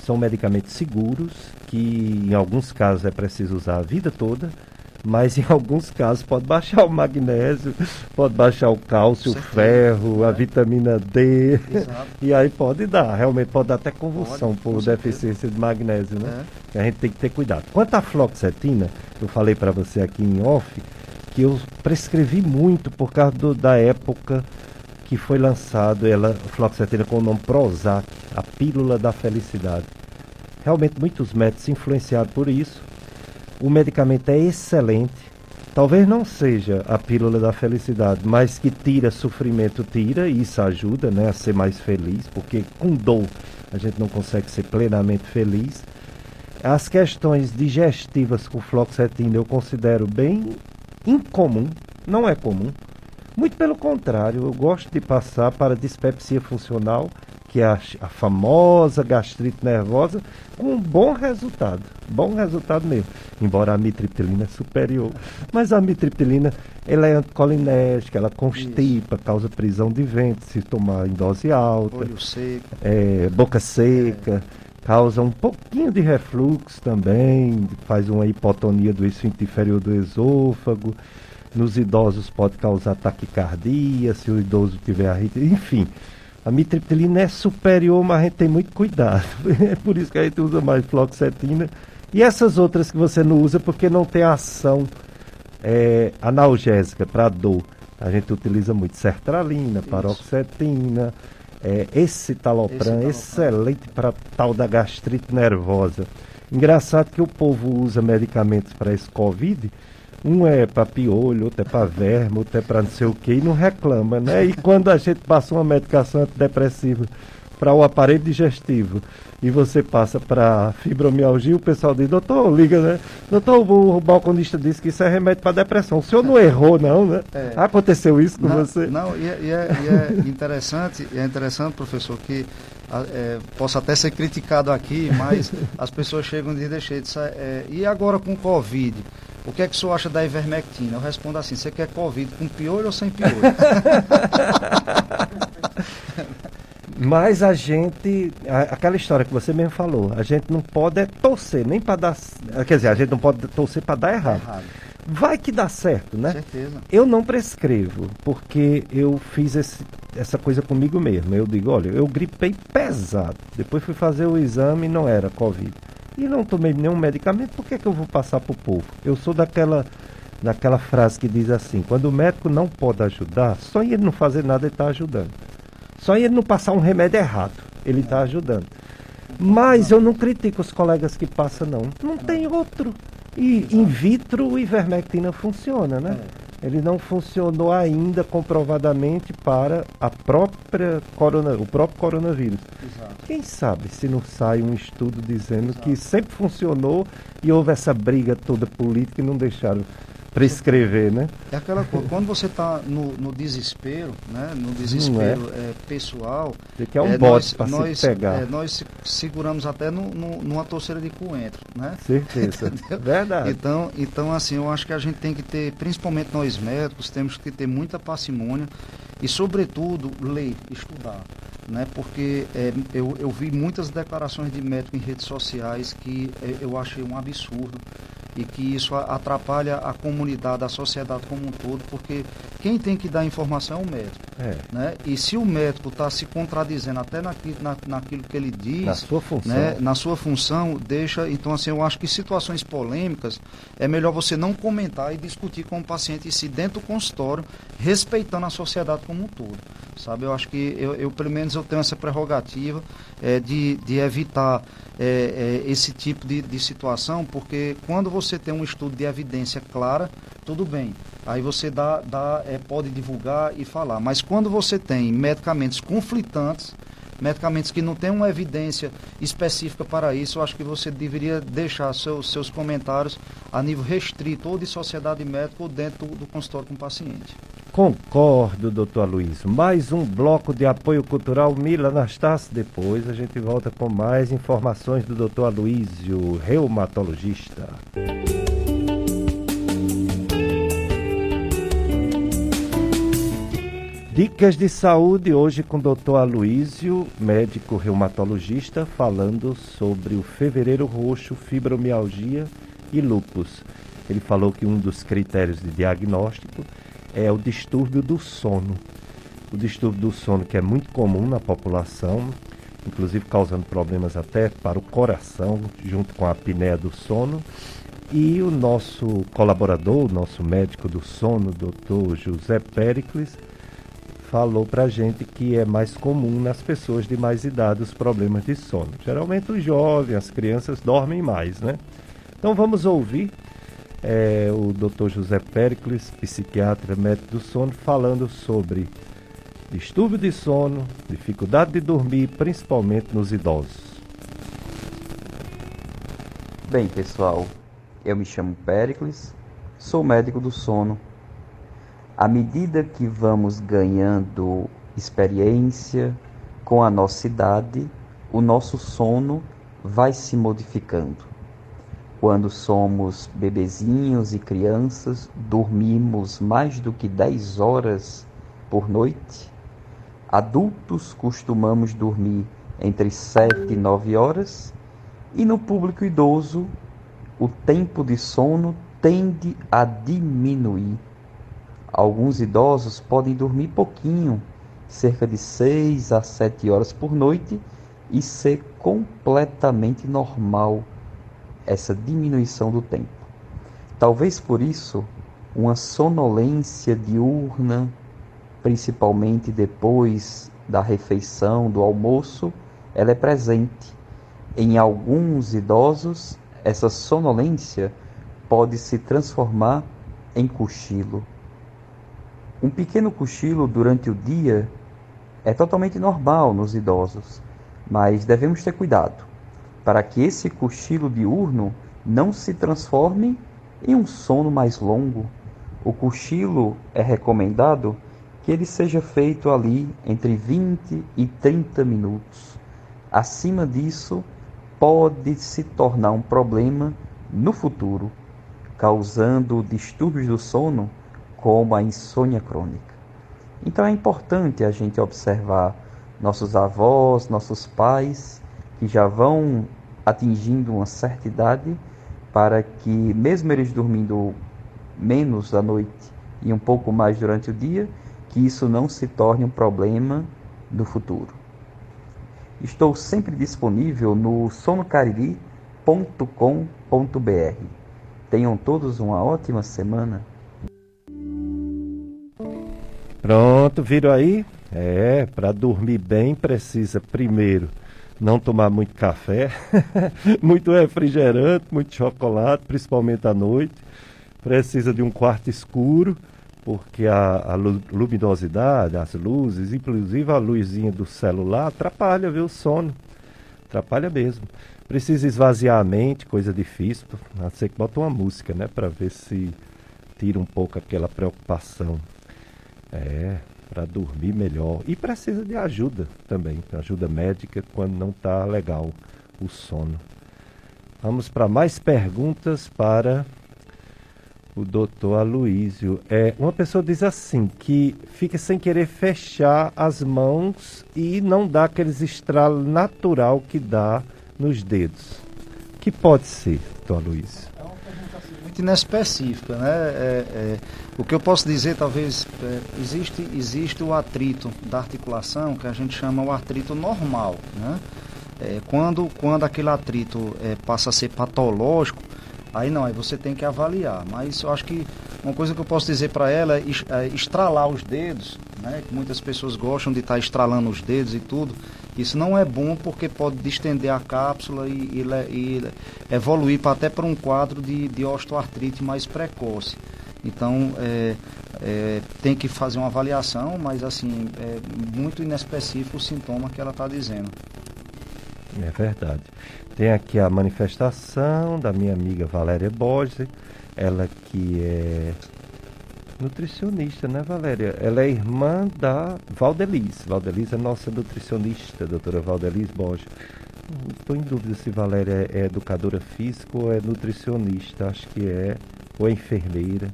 são medicamentos seguros que em alguns casos é preciso usar a vida toda mas em [laughs] alguns casos pode baixar o magnésio, pode baixar o cálcio, o ferro, a vitamina D. Exato. [laughs] E aí pode dar, realmente pode dar até convulsão pode, por deficiência de magnésio, né? É. A gente tem que ter cuidado. Quanto à fluoxetina, eu falei para você aqui em off, que eu prescrevi muito por causa do, da época que foi lançado ela, fluoxetina com o nome Prozac, a pílula da felicidade. Realmente muitos médicos influenciados por isso o medicamento é excelente. Talvez não seja a pílula da felicidade, mas que tira sofrimento, tira, e isso ajuda né, a ser mais feliz, porque com dor a gente não consegue ser plenamente feliz. As questões digestivas com fluoxetina eu considero bem incomum, não é comum. Muito pelo contrário, eu gosto de passar para dispepsia funcional que é a, a, famosa gastrite nervosa, com um bom resultado. Bom resultado mesmo. Embora a mitriptilina é superior. Mas a mitriptilina ela é anticolinérgica, ela constipa, Isso. causa prisão de ventre se tomar em dose alta. Olho seco. É, boca seca. É. Causa um pouquinho de refluxo também, faz uma hipotonia do esfíncter inferior do esôfago. Nos idosos pode causar taquicardia, se o idoso tiver arritmia, enfim. A mitriptilina é superior, mas a gente tem muito cuidado. [laughs] É por isso que a gente usa mais fluoxetina. E essas outras que você não usa porque não tem ação é, analgésica para dor. A gente utiliza muito sertralina, paroxetina, é, escitalopram, excelente para tal da gastrite nervosa. Engraçado que o povo usa medicamentos para esse Covid um é para piolho, outro é para verme, outro é para não sei o que, e não reclama, né? E [laughs] quando a gente passa uma medicação antidepressiva para o aparelho digestivo e você passa para fibromialgia, o pessoal diz, doutor, liga, né? Doutor, o, balconista disse que isso é remédio para depressão. O senhor não errou, não, né? É. Aconteceu isso com não, você? Não, e, é, e, é, e é [laughs] interessante, é interessante, professor, que é, posso até ser criticado aqui, mas [laughs] as pessoas chegam de deixar de é, e agora com o Covid? O que é que o senhor acha da ivermectina? Eu respondo assim, você quer Covid com piolho ou sem piolho? [laughs] Mas a gente, aquela história que você mesmo falou, a gente não pode é torcer nem para dar, quer dizer, a gente não pode torcer para dar errado. errado. Vai que dá certo, né? Certeza. Eu não prescrevo, porque eu fiz esse, essa coisa comigo mesmo. Eu digo, olha, eu gripei pesado. Depois fui fazer o exame e não era Covid e não tomei nenhum medicamento, por que, que eu vou passar para o povo? Eu sou daquela, daquela frase que diz assim: quando o médico não pode ajudar, só ele não fazer nada ele está ajudando. Só ele não passar um remédio errado, ele está ajudando. Mas eu não critico os colegas que passam, não. Não tem outro. E in vitro, ivermectina funciona, né? É ele não funcionou ainda comprovadamente para a própria corona, o próprio coronavírus. Exato. Quem sabe se não sai um estudo dizendo Exato. que sempre funcionou e houve essa briga toda política e não deixaram prescrever, né? É aquela coisa, quando você está no, no, desespero, né? no desespero é. É, pessoal, você quer um é, bote para se pegar. É, nós seguramos até no, no, numa torceira de coentro, né? Certeza, [laughs] verdade. Então, então, assim, eu acho que a gente tem que ter, principalmente nós médicos, temos que ter muita parcimônia e, sobretudo, ler, estudar. Né, porque é, eu, eu vi muitas declarações de médico em redes sociais que é, eu achei um absurdo e que isso atrapalha a comunidade, a sociedade como um todo, porque quem tem que dar informação é o médico. É. Né? E se o médico está se contradizendo até naquilo, na, naquilo que ele diz, na sua função, né? na sua função, deixa. Então, assim, eu acho que situações polêmicas é melhor você não comentar e discutir com o paciente e se dentro do consultório, respeitando a sociedade como um todo. Sabe? Eu acho que eu, eu pelo menos eu tenho essa prerrogativa é, de, de evitar é, é, esse tipo de, de situação, porque quando você tem um estudo de evidência clara, tudo bem. Aí você dá, dá, é, pode divulgar e falar. Mas quando você tem medicamentos conflitantes, medicamentos que não têm uma evidência específica para isso, eu acho que você deveria deixar seus, seus comentários a nível restrito, ou de sociedade médica, ou dentro do, consultório com o paciente. Concordo, doutor Luiz. Mais um bloco de apoio cultural Mila Anastácio. Depois a gente volta com mais informações do doutor Aloysio, reumatologista. Dicas de saúde hoje com o Dr. Aloísio, médico reumatologista, falando sobre o fevereiro roxo, fibromialgia e lupus. Ele falou que um dos critérios de diagnóstico é o distúrbio do sono. O distúrbio do sono que é muito comum na população, inclusive causando problemas até para o coração, junto com a apneia do sono. E o nosso colaborador, o nosso médico do sono, doutor José Pericles, falou para gente que é mais comum nas pessoas de mais idade os problemas de sono. Geralmente os jovens, as crianças dormem mais, né? Então vamos ouvir é, o Dr. José Pericles, psiquiatra, médico do sono, falando sobre distúrbio de sono, dificuldade de dormir, principalmente nos idosos. Bem, pessoal, eu me chamo Pericles, sou médico do sono à medida que vamos ganhando experiência com a nossa idade, o nosso sono vai se modificando. Quando somos bebezinhos e crianças, dormimos mais do que 10 horas por noite. Adultos costumamos dormir entre 7 e 9 horas. E no público idoso, o tempo de sono tende a diminuir Alguns idosos podem dormir pouquinho, cerca de 6 a 7 horas por noite, e ser completamente normal essa diminuição do tempo. Talvez por isso, uma sonolência diurna, principalmente depois da refeição, do almoço, ela é presente. Em alguns idosos, essa sonolência pode se transformar em cochilo. Um pequeno cochilo durante o dia é totalmente normal nos idosos, mas devemos ter cuidado para que esse cochilo diurno não se transforme em um sono mais longo. O cochilo é recomendado que ele seja feito ali entre 20 e 30 minutos. Acima disso, pode se tornar um problema no futuro, causando distúrbios do sono como a insônia crônica. Então é importante a gente observar nossos avós, nossos pais, que já vão atingindo uma certa idade, para que, mesmo eles dormindo menos à noite e um pouco mais durante o dia, que isso não se torne um problema no futuro. Estou sempre disponível no sonocariri.com.br. Tenham todos uma ótima semana. Pronto, viram aí? É, para dormir bem precisa primeiro não tomar muito café, [laughs] muito refrigerante, muito chocolate, principalmente à noite. Precisa de um quarto escuro, porque a, a luminosidade, as luzes, inclusive a luzinha do celular, atrapalha, viu, o sono. Atrapalha mesmo. Precisa esvaziar a mente, coisa difícil. A não ser que bota uma música, né, para ver se tira um pouco aquela preocupação. É, para dormir melhor. E precisa de ajuda também, ajuda médica quando não está legal o sono. Vamos para mais perguntas para o doutor Aloísio. É, uma pessoa diz assim, que fica sem querer fechar as mãos e não dá aqueles estralos natural que dá nos dedos. que pode ser, doutor Aloísio? É uma pergunta muito inespecífica. Né? É, é, o que eu posso dizer, talvez, é, existe, existe o atrito da articulação, que a gente chama o atrito normal. Né? É, quando, quando aquele atrito é, passa a ser patológico, aí não, aí você tem que avaliar. Mas eu acho que uma coisa que eu posso dizer para ela é, é estralar os dedos, né? Que muitas pessoas gostam de estar tá estralando os dedos e tudo. Isso não é bom porque pode distender a cápsula e, e, e evoluir pra, até para um quadro de, de osteoartrite mais precoce. Então, é, é, tem que fazer uma avaliação, mas assim, é muito inespecífico o sintoma que ela está dizendo. É verdade. Tem aqui a manifestação da minha amiga Valéria Borges, ela que é nutricionista, né, Valéria? Ela é irmã da Valdeliz. Valdeliz é nossa nutricionista, doutora Valdeliz Borges. Estou em dúvida se Valéria é educadora física ou é nutricionista. Acho que é, ou é enfermeira.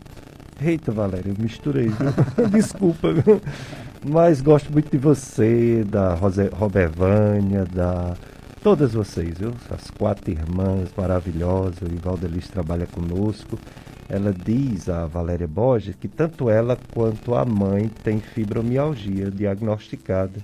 Eita, Valéria, eu misturei, viu? [laughs] Desculpa, viu? Mas gosto muito de você, da Rose, Robervânia, da todas vocês, viu? As quatro irmãs maravilhosas, e Valdeliz trabalha conosco. Ela diz a Valéria Borges que tanto ela quanto a mãe têm fibromialgia diagnosticada.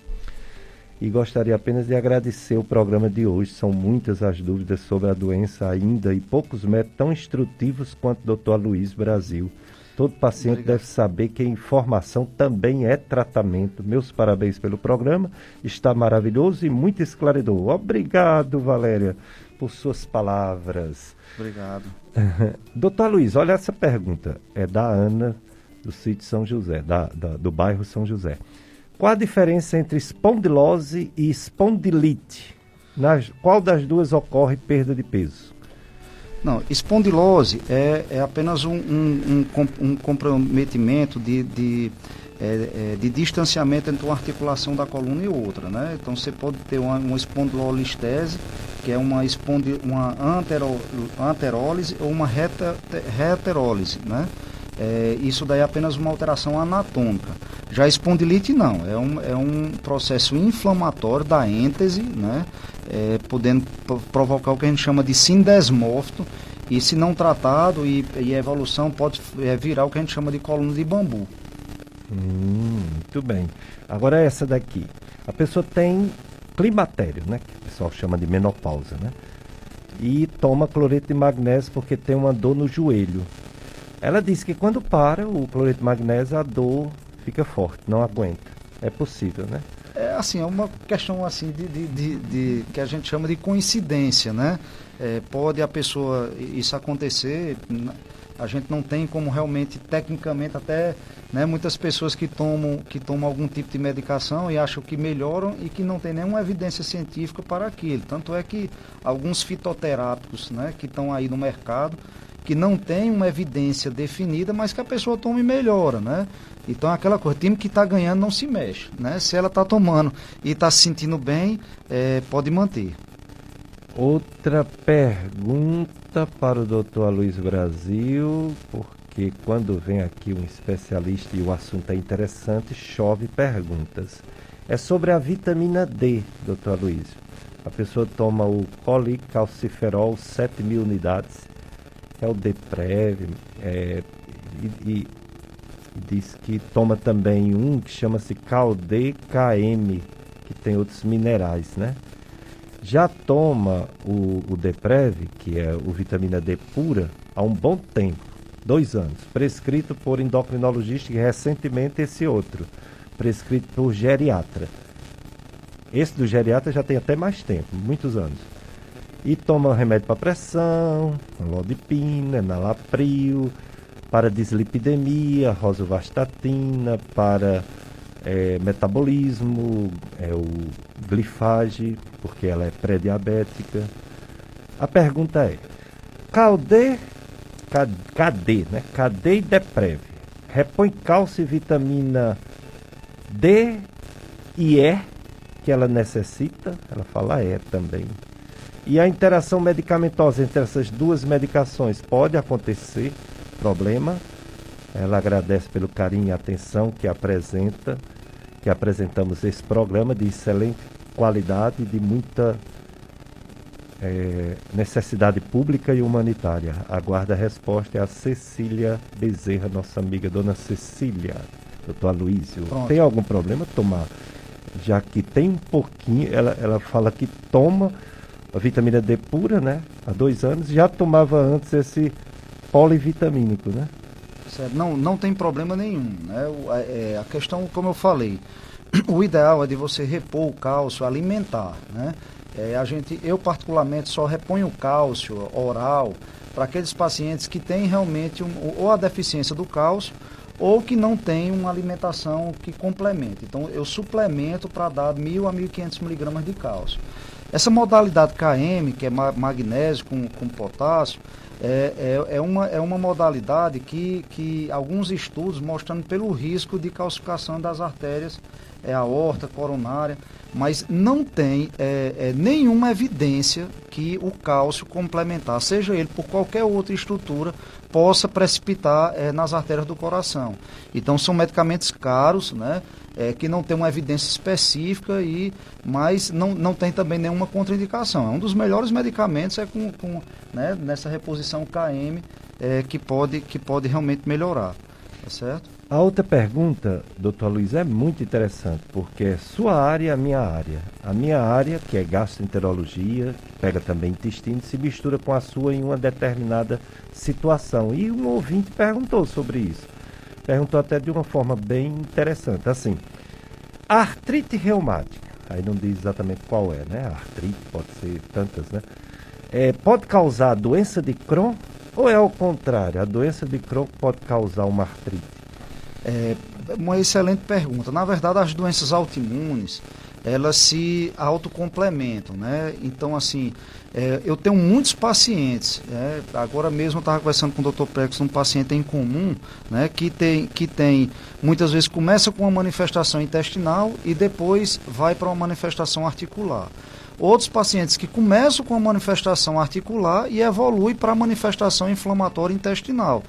E gostaria apenas de agradecer o programa de hoje. São muitas as dúvidas sobre a doença ainda e poucos métodos tão instrutivos quanto o Dr. Luiz Brasil. Todo paciente Obrigado. deve saber que informação também é tratamento. Meus parabéns pelo programa, está maravilhoso e muito esclarecedor. Obrigado, Valéria, por suas palavras. Obrigado. [laughs] Doutor Luiz, olha essa pergunta. É da Ana, do sítio São José, da, da, do bairro São José. Qual a diferença entre espondilose e espondilite? Nas, qual das duas ocorre perda de peso? Não, espondilose é, é apenas um, um, um, um comprometimento de, de, é, é, de distanciamento entre uma articulação da coluna e outra, né? Então você pode ter uma, uma espondilolistese, que é uma, espondi, uma anterólise ou uma reta, reterólise, né? É, isso daí é apenas uma alteração anatômica. Já a espondilite não, é um, é um processo inflamatório da êntese, né? é, podendo provocar o que a gente chama de sindesmófito, e se não tratado e, e a evolução pode é, virar o que a gente chama de coluna de bambu. Hum, muito bem. Agora essa daqui. A pessoa tem climatério, né? Que o pessoal chama de menopausa, né? E toma cloreto de magnésio porque tem uma dor no joelho. Ela disse que quando para o cloreto de magnésio, a dor fica forte, não aguenta. É possível, né? É assim, é uma questão assim de, de, de, de que a gente chama de coincidência, né? É, pode a pessoa isso acontecer, a gente não tem como realmente tecnicamente até né, muitas pessoas que tomam que tomam algum tipo de medicação e acham que melhoram e que não tem nenhuma evidência científica para aquilo. Tanto é que alguns fitoterápicos, né, que estão aí no mercado que não tem uma evidência definida, mas que a pessoa toma e melhora, né? Então aquela coisa, time que está ganhando não se mexe, né? Se ela está tomando e está se sentindo bem, é, pode manter. Outra pergunta para o doutor Luiz Brasil, porque quando vem aqui um especialista e o assunto é interessante, chove perguntas. É sobre a vitamina D, doutor Luiz. A pessoa toma o colicalciferol 7 mil unidades, é é, e, e diz que toma também um que chama-se KM, que tem outros minerais, né? Já toma o, o Deprev, que é o vitamina D pura, há um bom tempo, dois anos, prescrito por endocrinologista e recentemente esse outro, prescrito por geriatra. Esse do geriatra já tem até mais tempo, muitos anos. E toma remédio para pressão, lodipina, nalapril, para dislipidemia, rosuvastatina, para é, metabolismo, é o glifage, porque ela é pré-diabética. A pergunta é: cadê, cadê, né? Cadê Deprev? Repõe cálcio e vitamina D e E que ela necessita? Ela fala E também. E a interação medicamentosa entre essas duas medicações pode acontecer problema. Ela agradece pelo carinho e atenção que apresenta, que apresentamos esse programa de excelente qualidade e de muita é, necessidade pública e humanitária. Aguarda a resposta, é a Cecília Bezerra, nossa amiga dona Cecília. Doutor Aloysio, Pronto. tem algum problema tomar? Já que tem um pouquinho, ela, ela fala que toma a vitamina D pura, né? Há dois anos, já tomava antes esse polivitamínico, né? Certo. Não, não tem problema nenhum. Né? O, é, a questão, como eu falei, o ideal é de você repor o cálcio alimentar, né? É, a gente, eu particularmente só reponho o cálcio oral para aqueles pacientes que têm realmente um, ou a deficiência do cálcio ou que não tem uma alimentação que complemente. Então eu suplemento para dar 1.000 a 1.500 miligramas de cálcio. Essa modalidade KM, que é magnésio com, com potássio, é, é, é, uma, é uma modalidade que, que alguns estudos mostrando pelo risco de calcificação das artérias é a aorta coronária, mas não tem é, é, nenhuma evidência que o cálcio complementar, seja ele por qualquer outra estrutura, possa precipitar é, nas artérias do coração. Então são medicamentos caros, né? É, que não tem uma evidência específica e mas não, não tem também nenhuma contraindicação. É um dos melhores medicamentos é com, com né, nessa reposição KM é, que pode que pode realmente melhorar, tá certo? A outra pergunta, doutor Luiz, é muito interessante, porque é sua área a minha área. A minha área, que é gastroenterologia, pega também intestino, se mistura com a sua em uma determinada situação. E um ouvinte perguntou sobre isso. Perguntou até de uma forma bem interessante. Assim, artrite reumática, aí não diz exatamente qual é, né? artrite pode ser tantas, né? É, pode causar doença de Crohn ou é ao contrário? A doença de Crohn pode causar uma artrite? É uma excelente pergunta. Na verdade, as doenças autoimunes, elas se autocomplementam, né? Então, assim, é, eu tenho muitos pacientes, é, agora mesmo eu estava conversando com o Dr. Prex, um paciente em comum, né, que tem, que tem, muitas vezes começa com uma manifestação intestinal e depois vai para uma manifestação articular. Outros pacientes que começam com a manifestação articular e evolui para a manifestação inflamatória intestinal.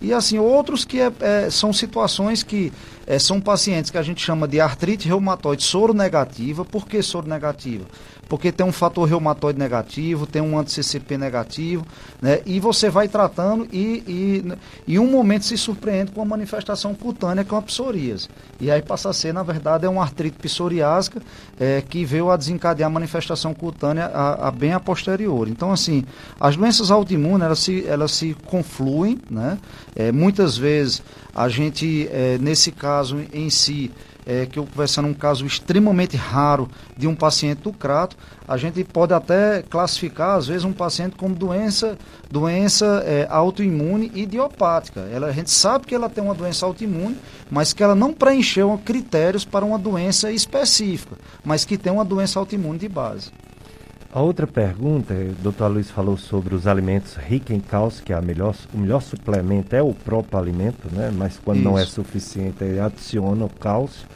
E assim, outros que é, é, são situações que é, são pacientes que a gente chama de artrite reumatoide soro negativa. Por que soro negativa? porque tem um fator reumatoide negativo, tem um anti-CCP negativo, né? E você vai tratando e, e, e um momento se surpreende com uma manifestação cutânea que é uma psoríase. E aí passa a ser, na verdade, é uma artrite psoriásica é, que veio a desencadear a manifestação cutânea a, a, bem a posterior. Então, assim, as doenças autoimunes, elas se, elas se confluem, né? É, muitas vezes a gente, é, nesse caso em si, é, que eu conversando um caso extremamente raro de um paciente do crato, a gente pode até classificar, às vezes, um paciente como doença, doença é, autoimune idiopática. Ela, a gente sabe que ela tem uma doença autoimune, mas que ela não preencheu critérios para uma doença específica, mas que tem uma doença autoimune de base. A outra pergunta, o doutor Luiz falou sobre os alimentos ricos em cálcio, que é melhor, o melhor suplemento é o próprio alimento, né? mas quando Isso. não é suficiente, ele adiciona o cálcio.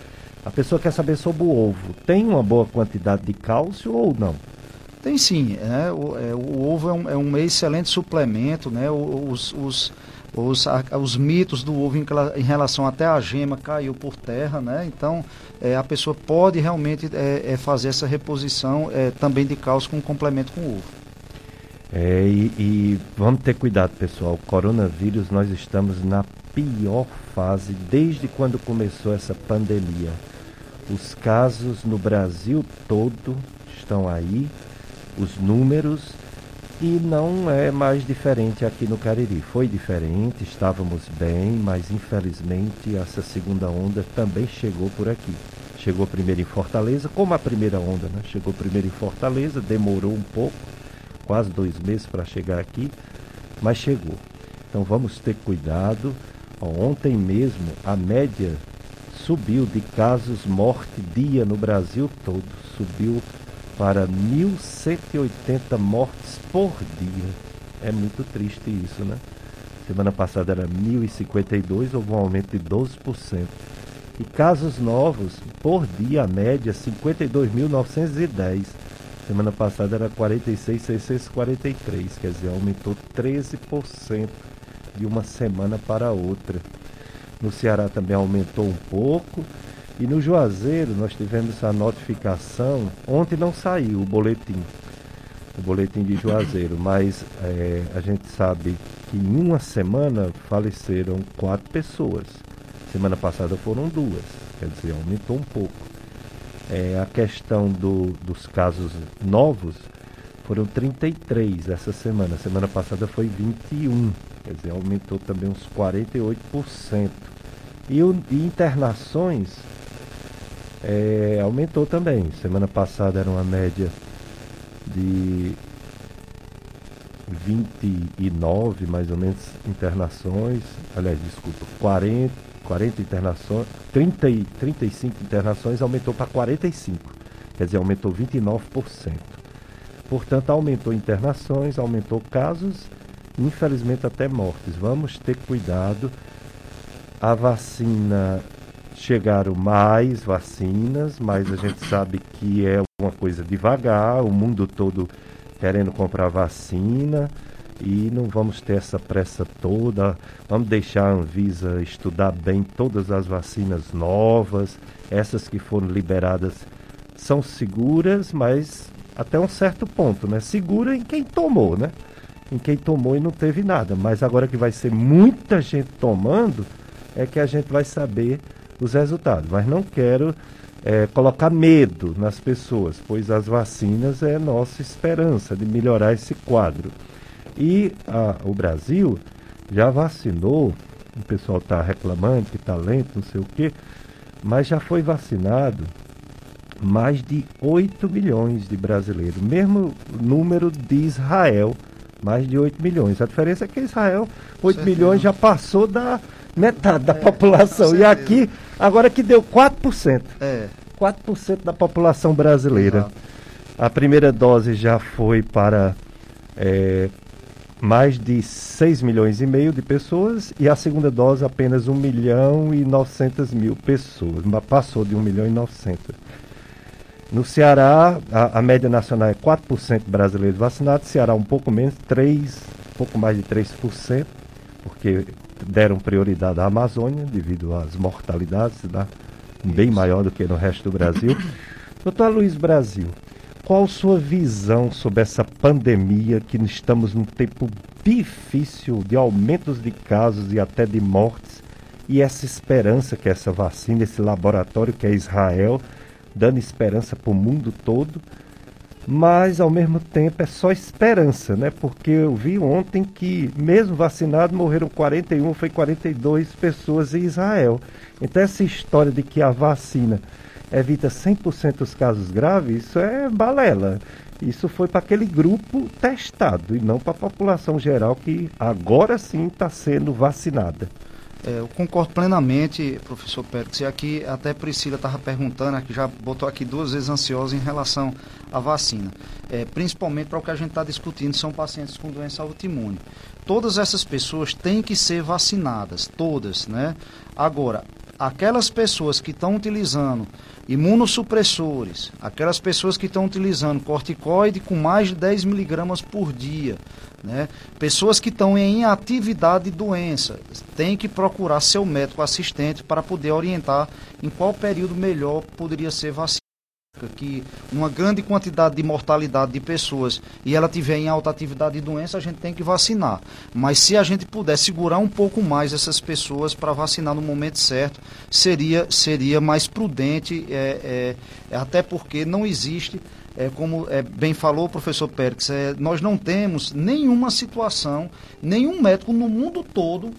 A pessoa quer saber sobre o ovo. Tem uma boa quantidade de cálcio ou não? Tem sim. É, o, é, o ovo é um, é um, excelente suplemento. Né? Os, os, os, a, os mitos do ovo em, em, relação até a gema caiu por terra. Né? Então, é, a pessoa pode realmente é, é, fazer essa reposição é, também de cálcio com complemento com o ovo. É, e, e, vamos ter cuidado, pessoal. Coronavírus, nós estamos na pior fase desde quando começou essa pandemia. Os casos no Brasil todo estão aí, os números, e não é mais diferente aqui no Cariri. Foi diferente, estávamos bem, mas infelizmente essa segunda onda também chegou por aqui. Chegou primeiro em Fortaleza, como a primeira onda, né? Chegou primeiro em Fortaleza, demorou um pouco, quase dois meses para chegar aqui, mas chegou. Então vamos ter cuidado. Ontem mesmo a média subiu de casos morte dia no Brasil todo, subiu para 1.180 mortes por dia. É muito triste isso, né? Semana passada era 1.052, houve um aumento de 12%. E casos novos por dia, a média 52.910. Semana passada era 46.643, quer dizer, aumentou 13% de uma semana para outra. No Ceará também aumentou um pouco. E no Juazeiro nós tivemos a notificação, ontem não saiu o boletim, o boletim de Juazeiro, [coughs] mas é, a gente sabe que em uma semana faleceram quatro pessoas. Semana passada foram duas, quer dizer, aumentou um pouco. É, a questão do, dos casos novos foram 33 essa semana. Semana passada foi 21, quer dizer, aumentou também uns 48%. E, o, e internações é, aumentou também. Semana passada era uma média de 29 mais ou menos internações, aliás, desculpa, 40, 40 internações, 30 e 35 internações aumentou para 45, quer dizer, aumentou 29%. Portanto, aumentou internações, aumentou casos, infelizmente até mortes. Vamos ter cuidado. A vacina chegaram mais vacinas, mas a gente sabe que é uma coisa devagar, o mundo todo querendo comprar vacina e não vamos ter essa pressa toda. Vamos deixar a Anvisa estudar bem todas as vacinas novas, essas que foram liberadas são seguras, mas até um certo ponto, né? Segura em quem tomou, né? Em quem tomou e não teve nada. Mas agora que vai ser muita gente tomando, é que a gente vai saber os resultados. Mas não quero é, colocar medo nas pessoas, pois as vacinas é nossa esperança de melhorar esse quadro. E a, o Brasil já vacinou, o pessoal está reclamando que está lento, não sei o quê, mas já foi vacinado mais de 8 milhões de brasileiros, mesmo número de Israel, mais de 8 milhões. A diferença é que Israel, 8 milhões já passou da metade da é, população. E aqui, agora que deu 4%. É. 4% da população brasileira. Exato. A primeira dose já foi para é, mais de 6 milhões e meio de pessoas e a segunda dose apenas 1 milhão e 900 mil pessoas. Passou de 1 milhão e 900. No Ceará, a, a média nacional é 4% brasileiros vacinados, Ceará um pouco menos, 3, um pouco mais de 3%, porque deram prioridade à Amazônia devido às mortalidades, né? bem maior do que no resto do Brasil. Doutor Luiz Brasil, qual sua visão sobre essa pandemia que estamos num tempo difícil de aumentos de casos e até de mortes e essa esperança que essa vacina, esse laboratório que é Israel, dando esperança para o mundo todo mas ao mesmo tempo é só esperança, né? Porque eu vi ontem que, mesmo vacinado, morreram 41, foi 42 pessoas em Israel. Então, essa história de que a vacina evita 100% dos casos graves, isso é balela. Isso foi para aquele grupo testado e não para a população geral que agora sim está sendo vacinada. É, eu concordo plenamente, professor Pérez, e aqui até Priscila estava perguntando, aqui já botou aqui duas vezes ansiosa em relação à vacina. É, principalmente para o que a gente está discutindo, são pacientes com doença autoimune. Todas essas pessoas têm que ser vacinadas, todas, né? Agora, aquelas pessoas que estão utilizando imunossupressores, aquelas pessoas que estão utilizando corticoide com mais de 10 miligramas por dia, né? pessoas que estão em atividade de doença, tem que procurar seu médico assistente para poder orientar em qual período melhor poderia ser vacinado que uma grande quantidade de mortalidade de pessoas e ela tiver em alta atividade de doença, a gente tem que vacinar. Mas se a gente puder segurar um pouco mais essas pessoas para vacinar no momento certo, seria, seria mais prudente, é, é, até porque não existe, é, como é, bem falou o professor Pérez, é, nós não temos nenhuma situação, nenhum médico no mundo todo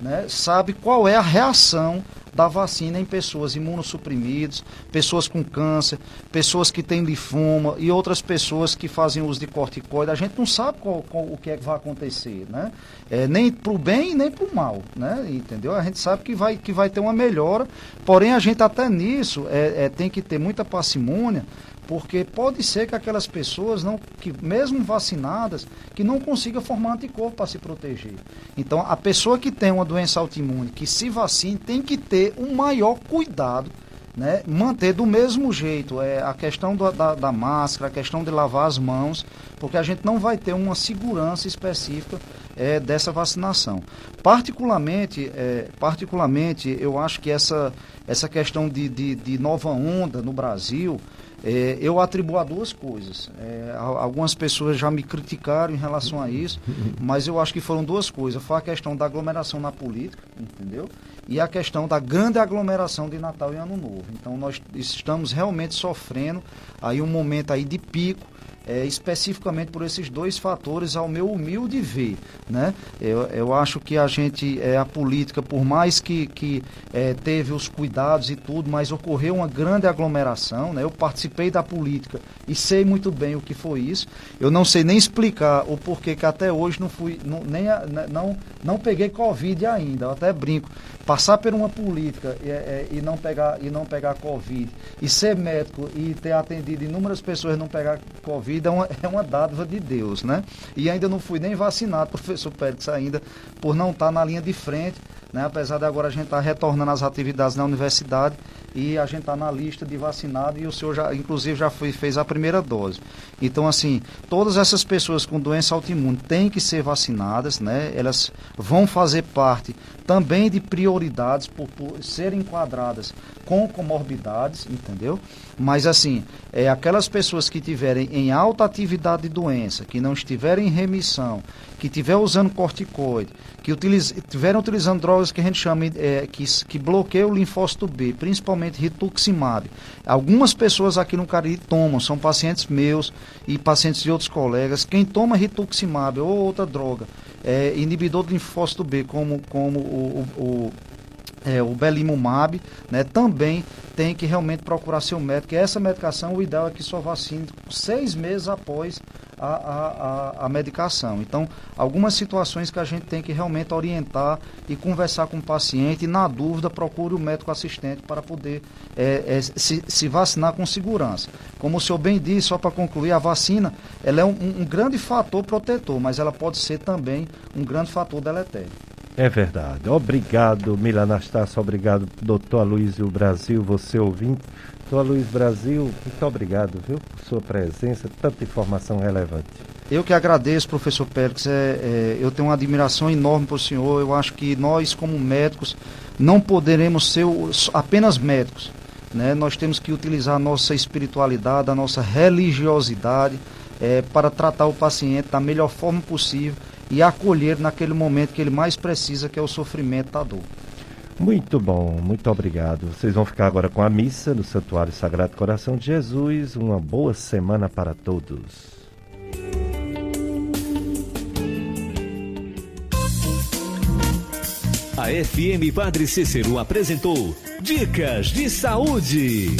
né, sabe qual é a reação da vacina em pessoas imunossuprimidas, pessoas com câncer, pessoas que têm linfoma e outras pessoas que fazem uso de corticoide. A gente não sabe qual, qual, o que é que vai acontecer, né? É, nem para o bem nem para o mal, né? Entendeu? A gente sabe que vai, que vai ter uma melhora, porém a gente até nisso é, é tem que ter muita parcimônia porque pode ser que aquelas pessoas não que mesmo vacinadas que não consiga formar anticorpo para se proteger. Então a pessoa que tem uma doença autoimune que se vacine tem que ter um maior cuidado né, manter do mesmo jeito é, a questão do, da, da, máscara, a questão de lavar as mãos, porque a gente não vai ter uma segurança específica é, dessa vacinação. Particularmente, é, particularmente, eu acho que essa, essa questão de, de, de nova onda no Brasil, é, eu atribuo a duas coisas. É, algumas pessoas já me criticaram em relação a isso, mas eu acho que foram duas coisas. Foi a questão da aglomeração na política, entendeu? E a questão da grande aglomeração de Natal e Ano Novo. Então nós estamos realmente sofrendo aí um momento aí de pico é, especificamente por esses dois fatores, ao meu humilde ver. Né? Eu, eu acho que a gente, é, a política, por mais que, que é, teve os cuidados e tudo, mas ocorreu uma grande aglomeração. Né? Eu participei da política e sei muito bem o que foi isso. Eu não sei nem explicar o porquê que até hoje não fui, não, nem né, não, não peguei Covid ainda. Eu até brinco. Passar por uma política e, é, e, não pegar, e não pegar Covid, e ser médico e ter atendido inúmeras pessoas e não pegar Covid vida é uma, é uma dádiva de Deus, né? E ainda não fui nem vacinado, [laughs] professor Pérez, ainda, por não estar na linha de frente, né? Apesar de agora a gente estar tá retornando às atividades na universidade e a gente está na lista de vacinado e o senhor já, inclusive, já foi, fez a primeira dose. Então, assim, todas essas pessoas com doença autoimune têm que ser vacinadas, né? Elas vão fazer parte também de prioridades por, por serem enquadradas com comorbidades, entendeu? Mas assim, é aquelas pessoas que tiverem em alta atividade de doença, que não estiverem em remissão, que estiver usando corticoide, que utiliz, utilizando drogas que a gente chama é, que, que bloqueiam o linfócito B, principalmente rituximab. Algumas pessoas aqui no Cariri tomam, são pacientes meus e pacientes de outros colegas. Quem toma rituximab ou outra droga, é, inibidor do linfócito B, como, como o, o, o é, o belimumab, né, também tem que realmente procurar seu médico. E essa medicação, o ideal é que só vacine seis meses após a, a, a, a, medicação. Então, algumas situações que a gente tem que realmente orientar e conversar com o paciente, e na dúvida, procure o médico assistente para poder é, é, se, se, vacinar com segurança. Como o senhor bem disse, só para concluir, a vacina ela é um, um grande fator protetor, mas ela pode ser também um grande fator deletério. É verdade. Obrigado, Mila Anastácio. Obrigado, doutor Aloysio Brasil, você ouvinte. Doutor Luiz Brasil, muito obrigado, viu, por sua presença, tanta informação relevante. Eu que agradeço, professor Pérez. É, é, eu tenho uma admiração enorme por senhor. Eu acho que nós, como médicos, não poderemos ser apenas médicos. Né? Nós temos que utilizar a nossa espiritualidade, a nossa religiosidade é, para tratar o paciente da melhor forma possível e acolher naquele momento que ele mais precisa, que é o sofrimento da dor. Muito bom, muito obrigado. Vocês vão ficar agora com a missa no Santuário Sagrado Coração de Jesus. Uma boa semana para todos. A FM Padre Cícero apresentou Dicas de Saúde.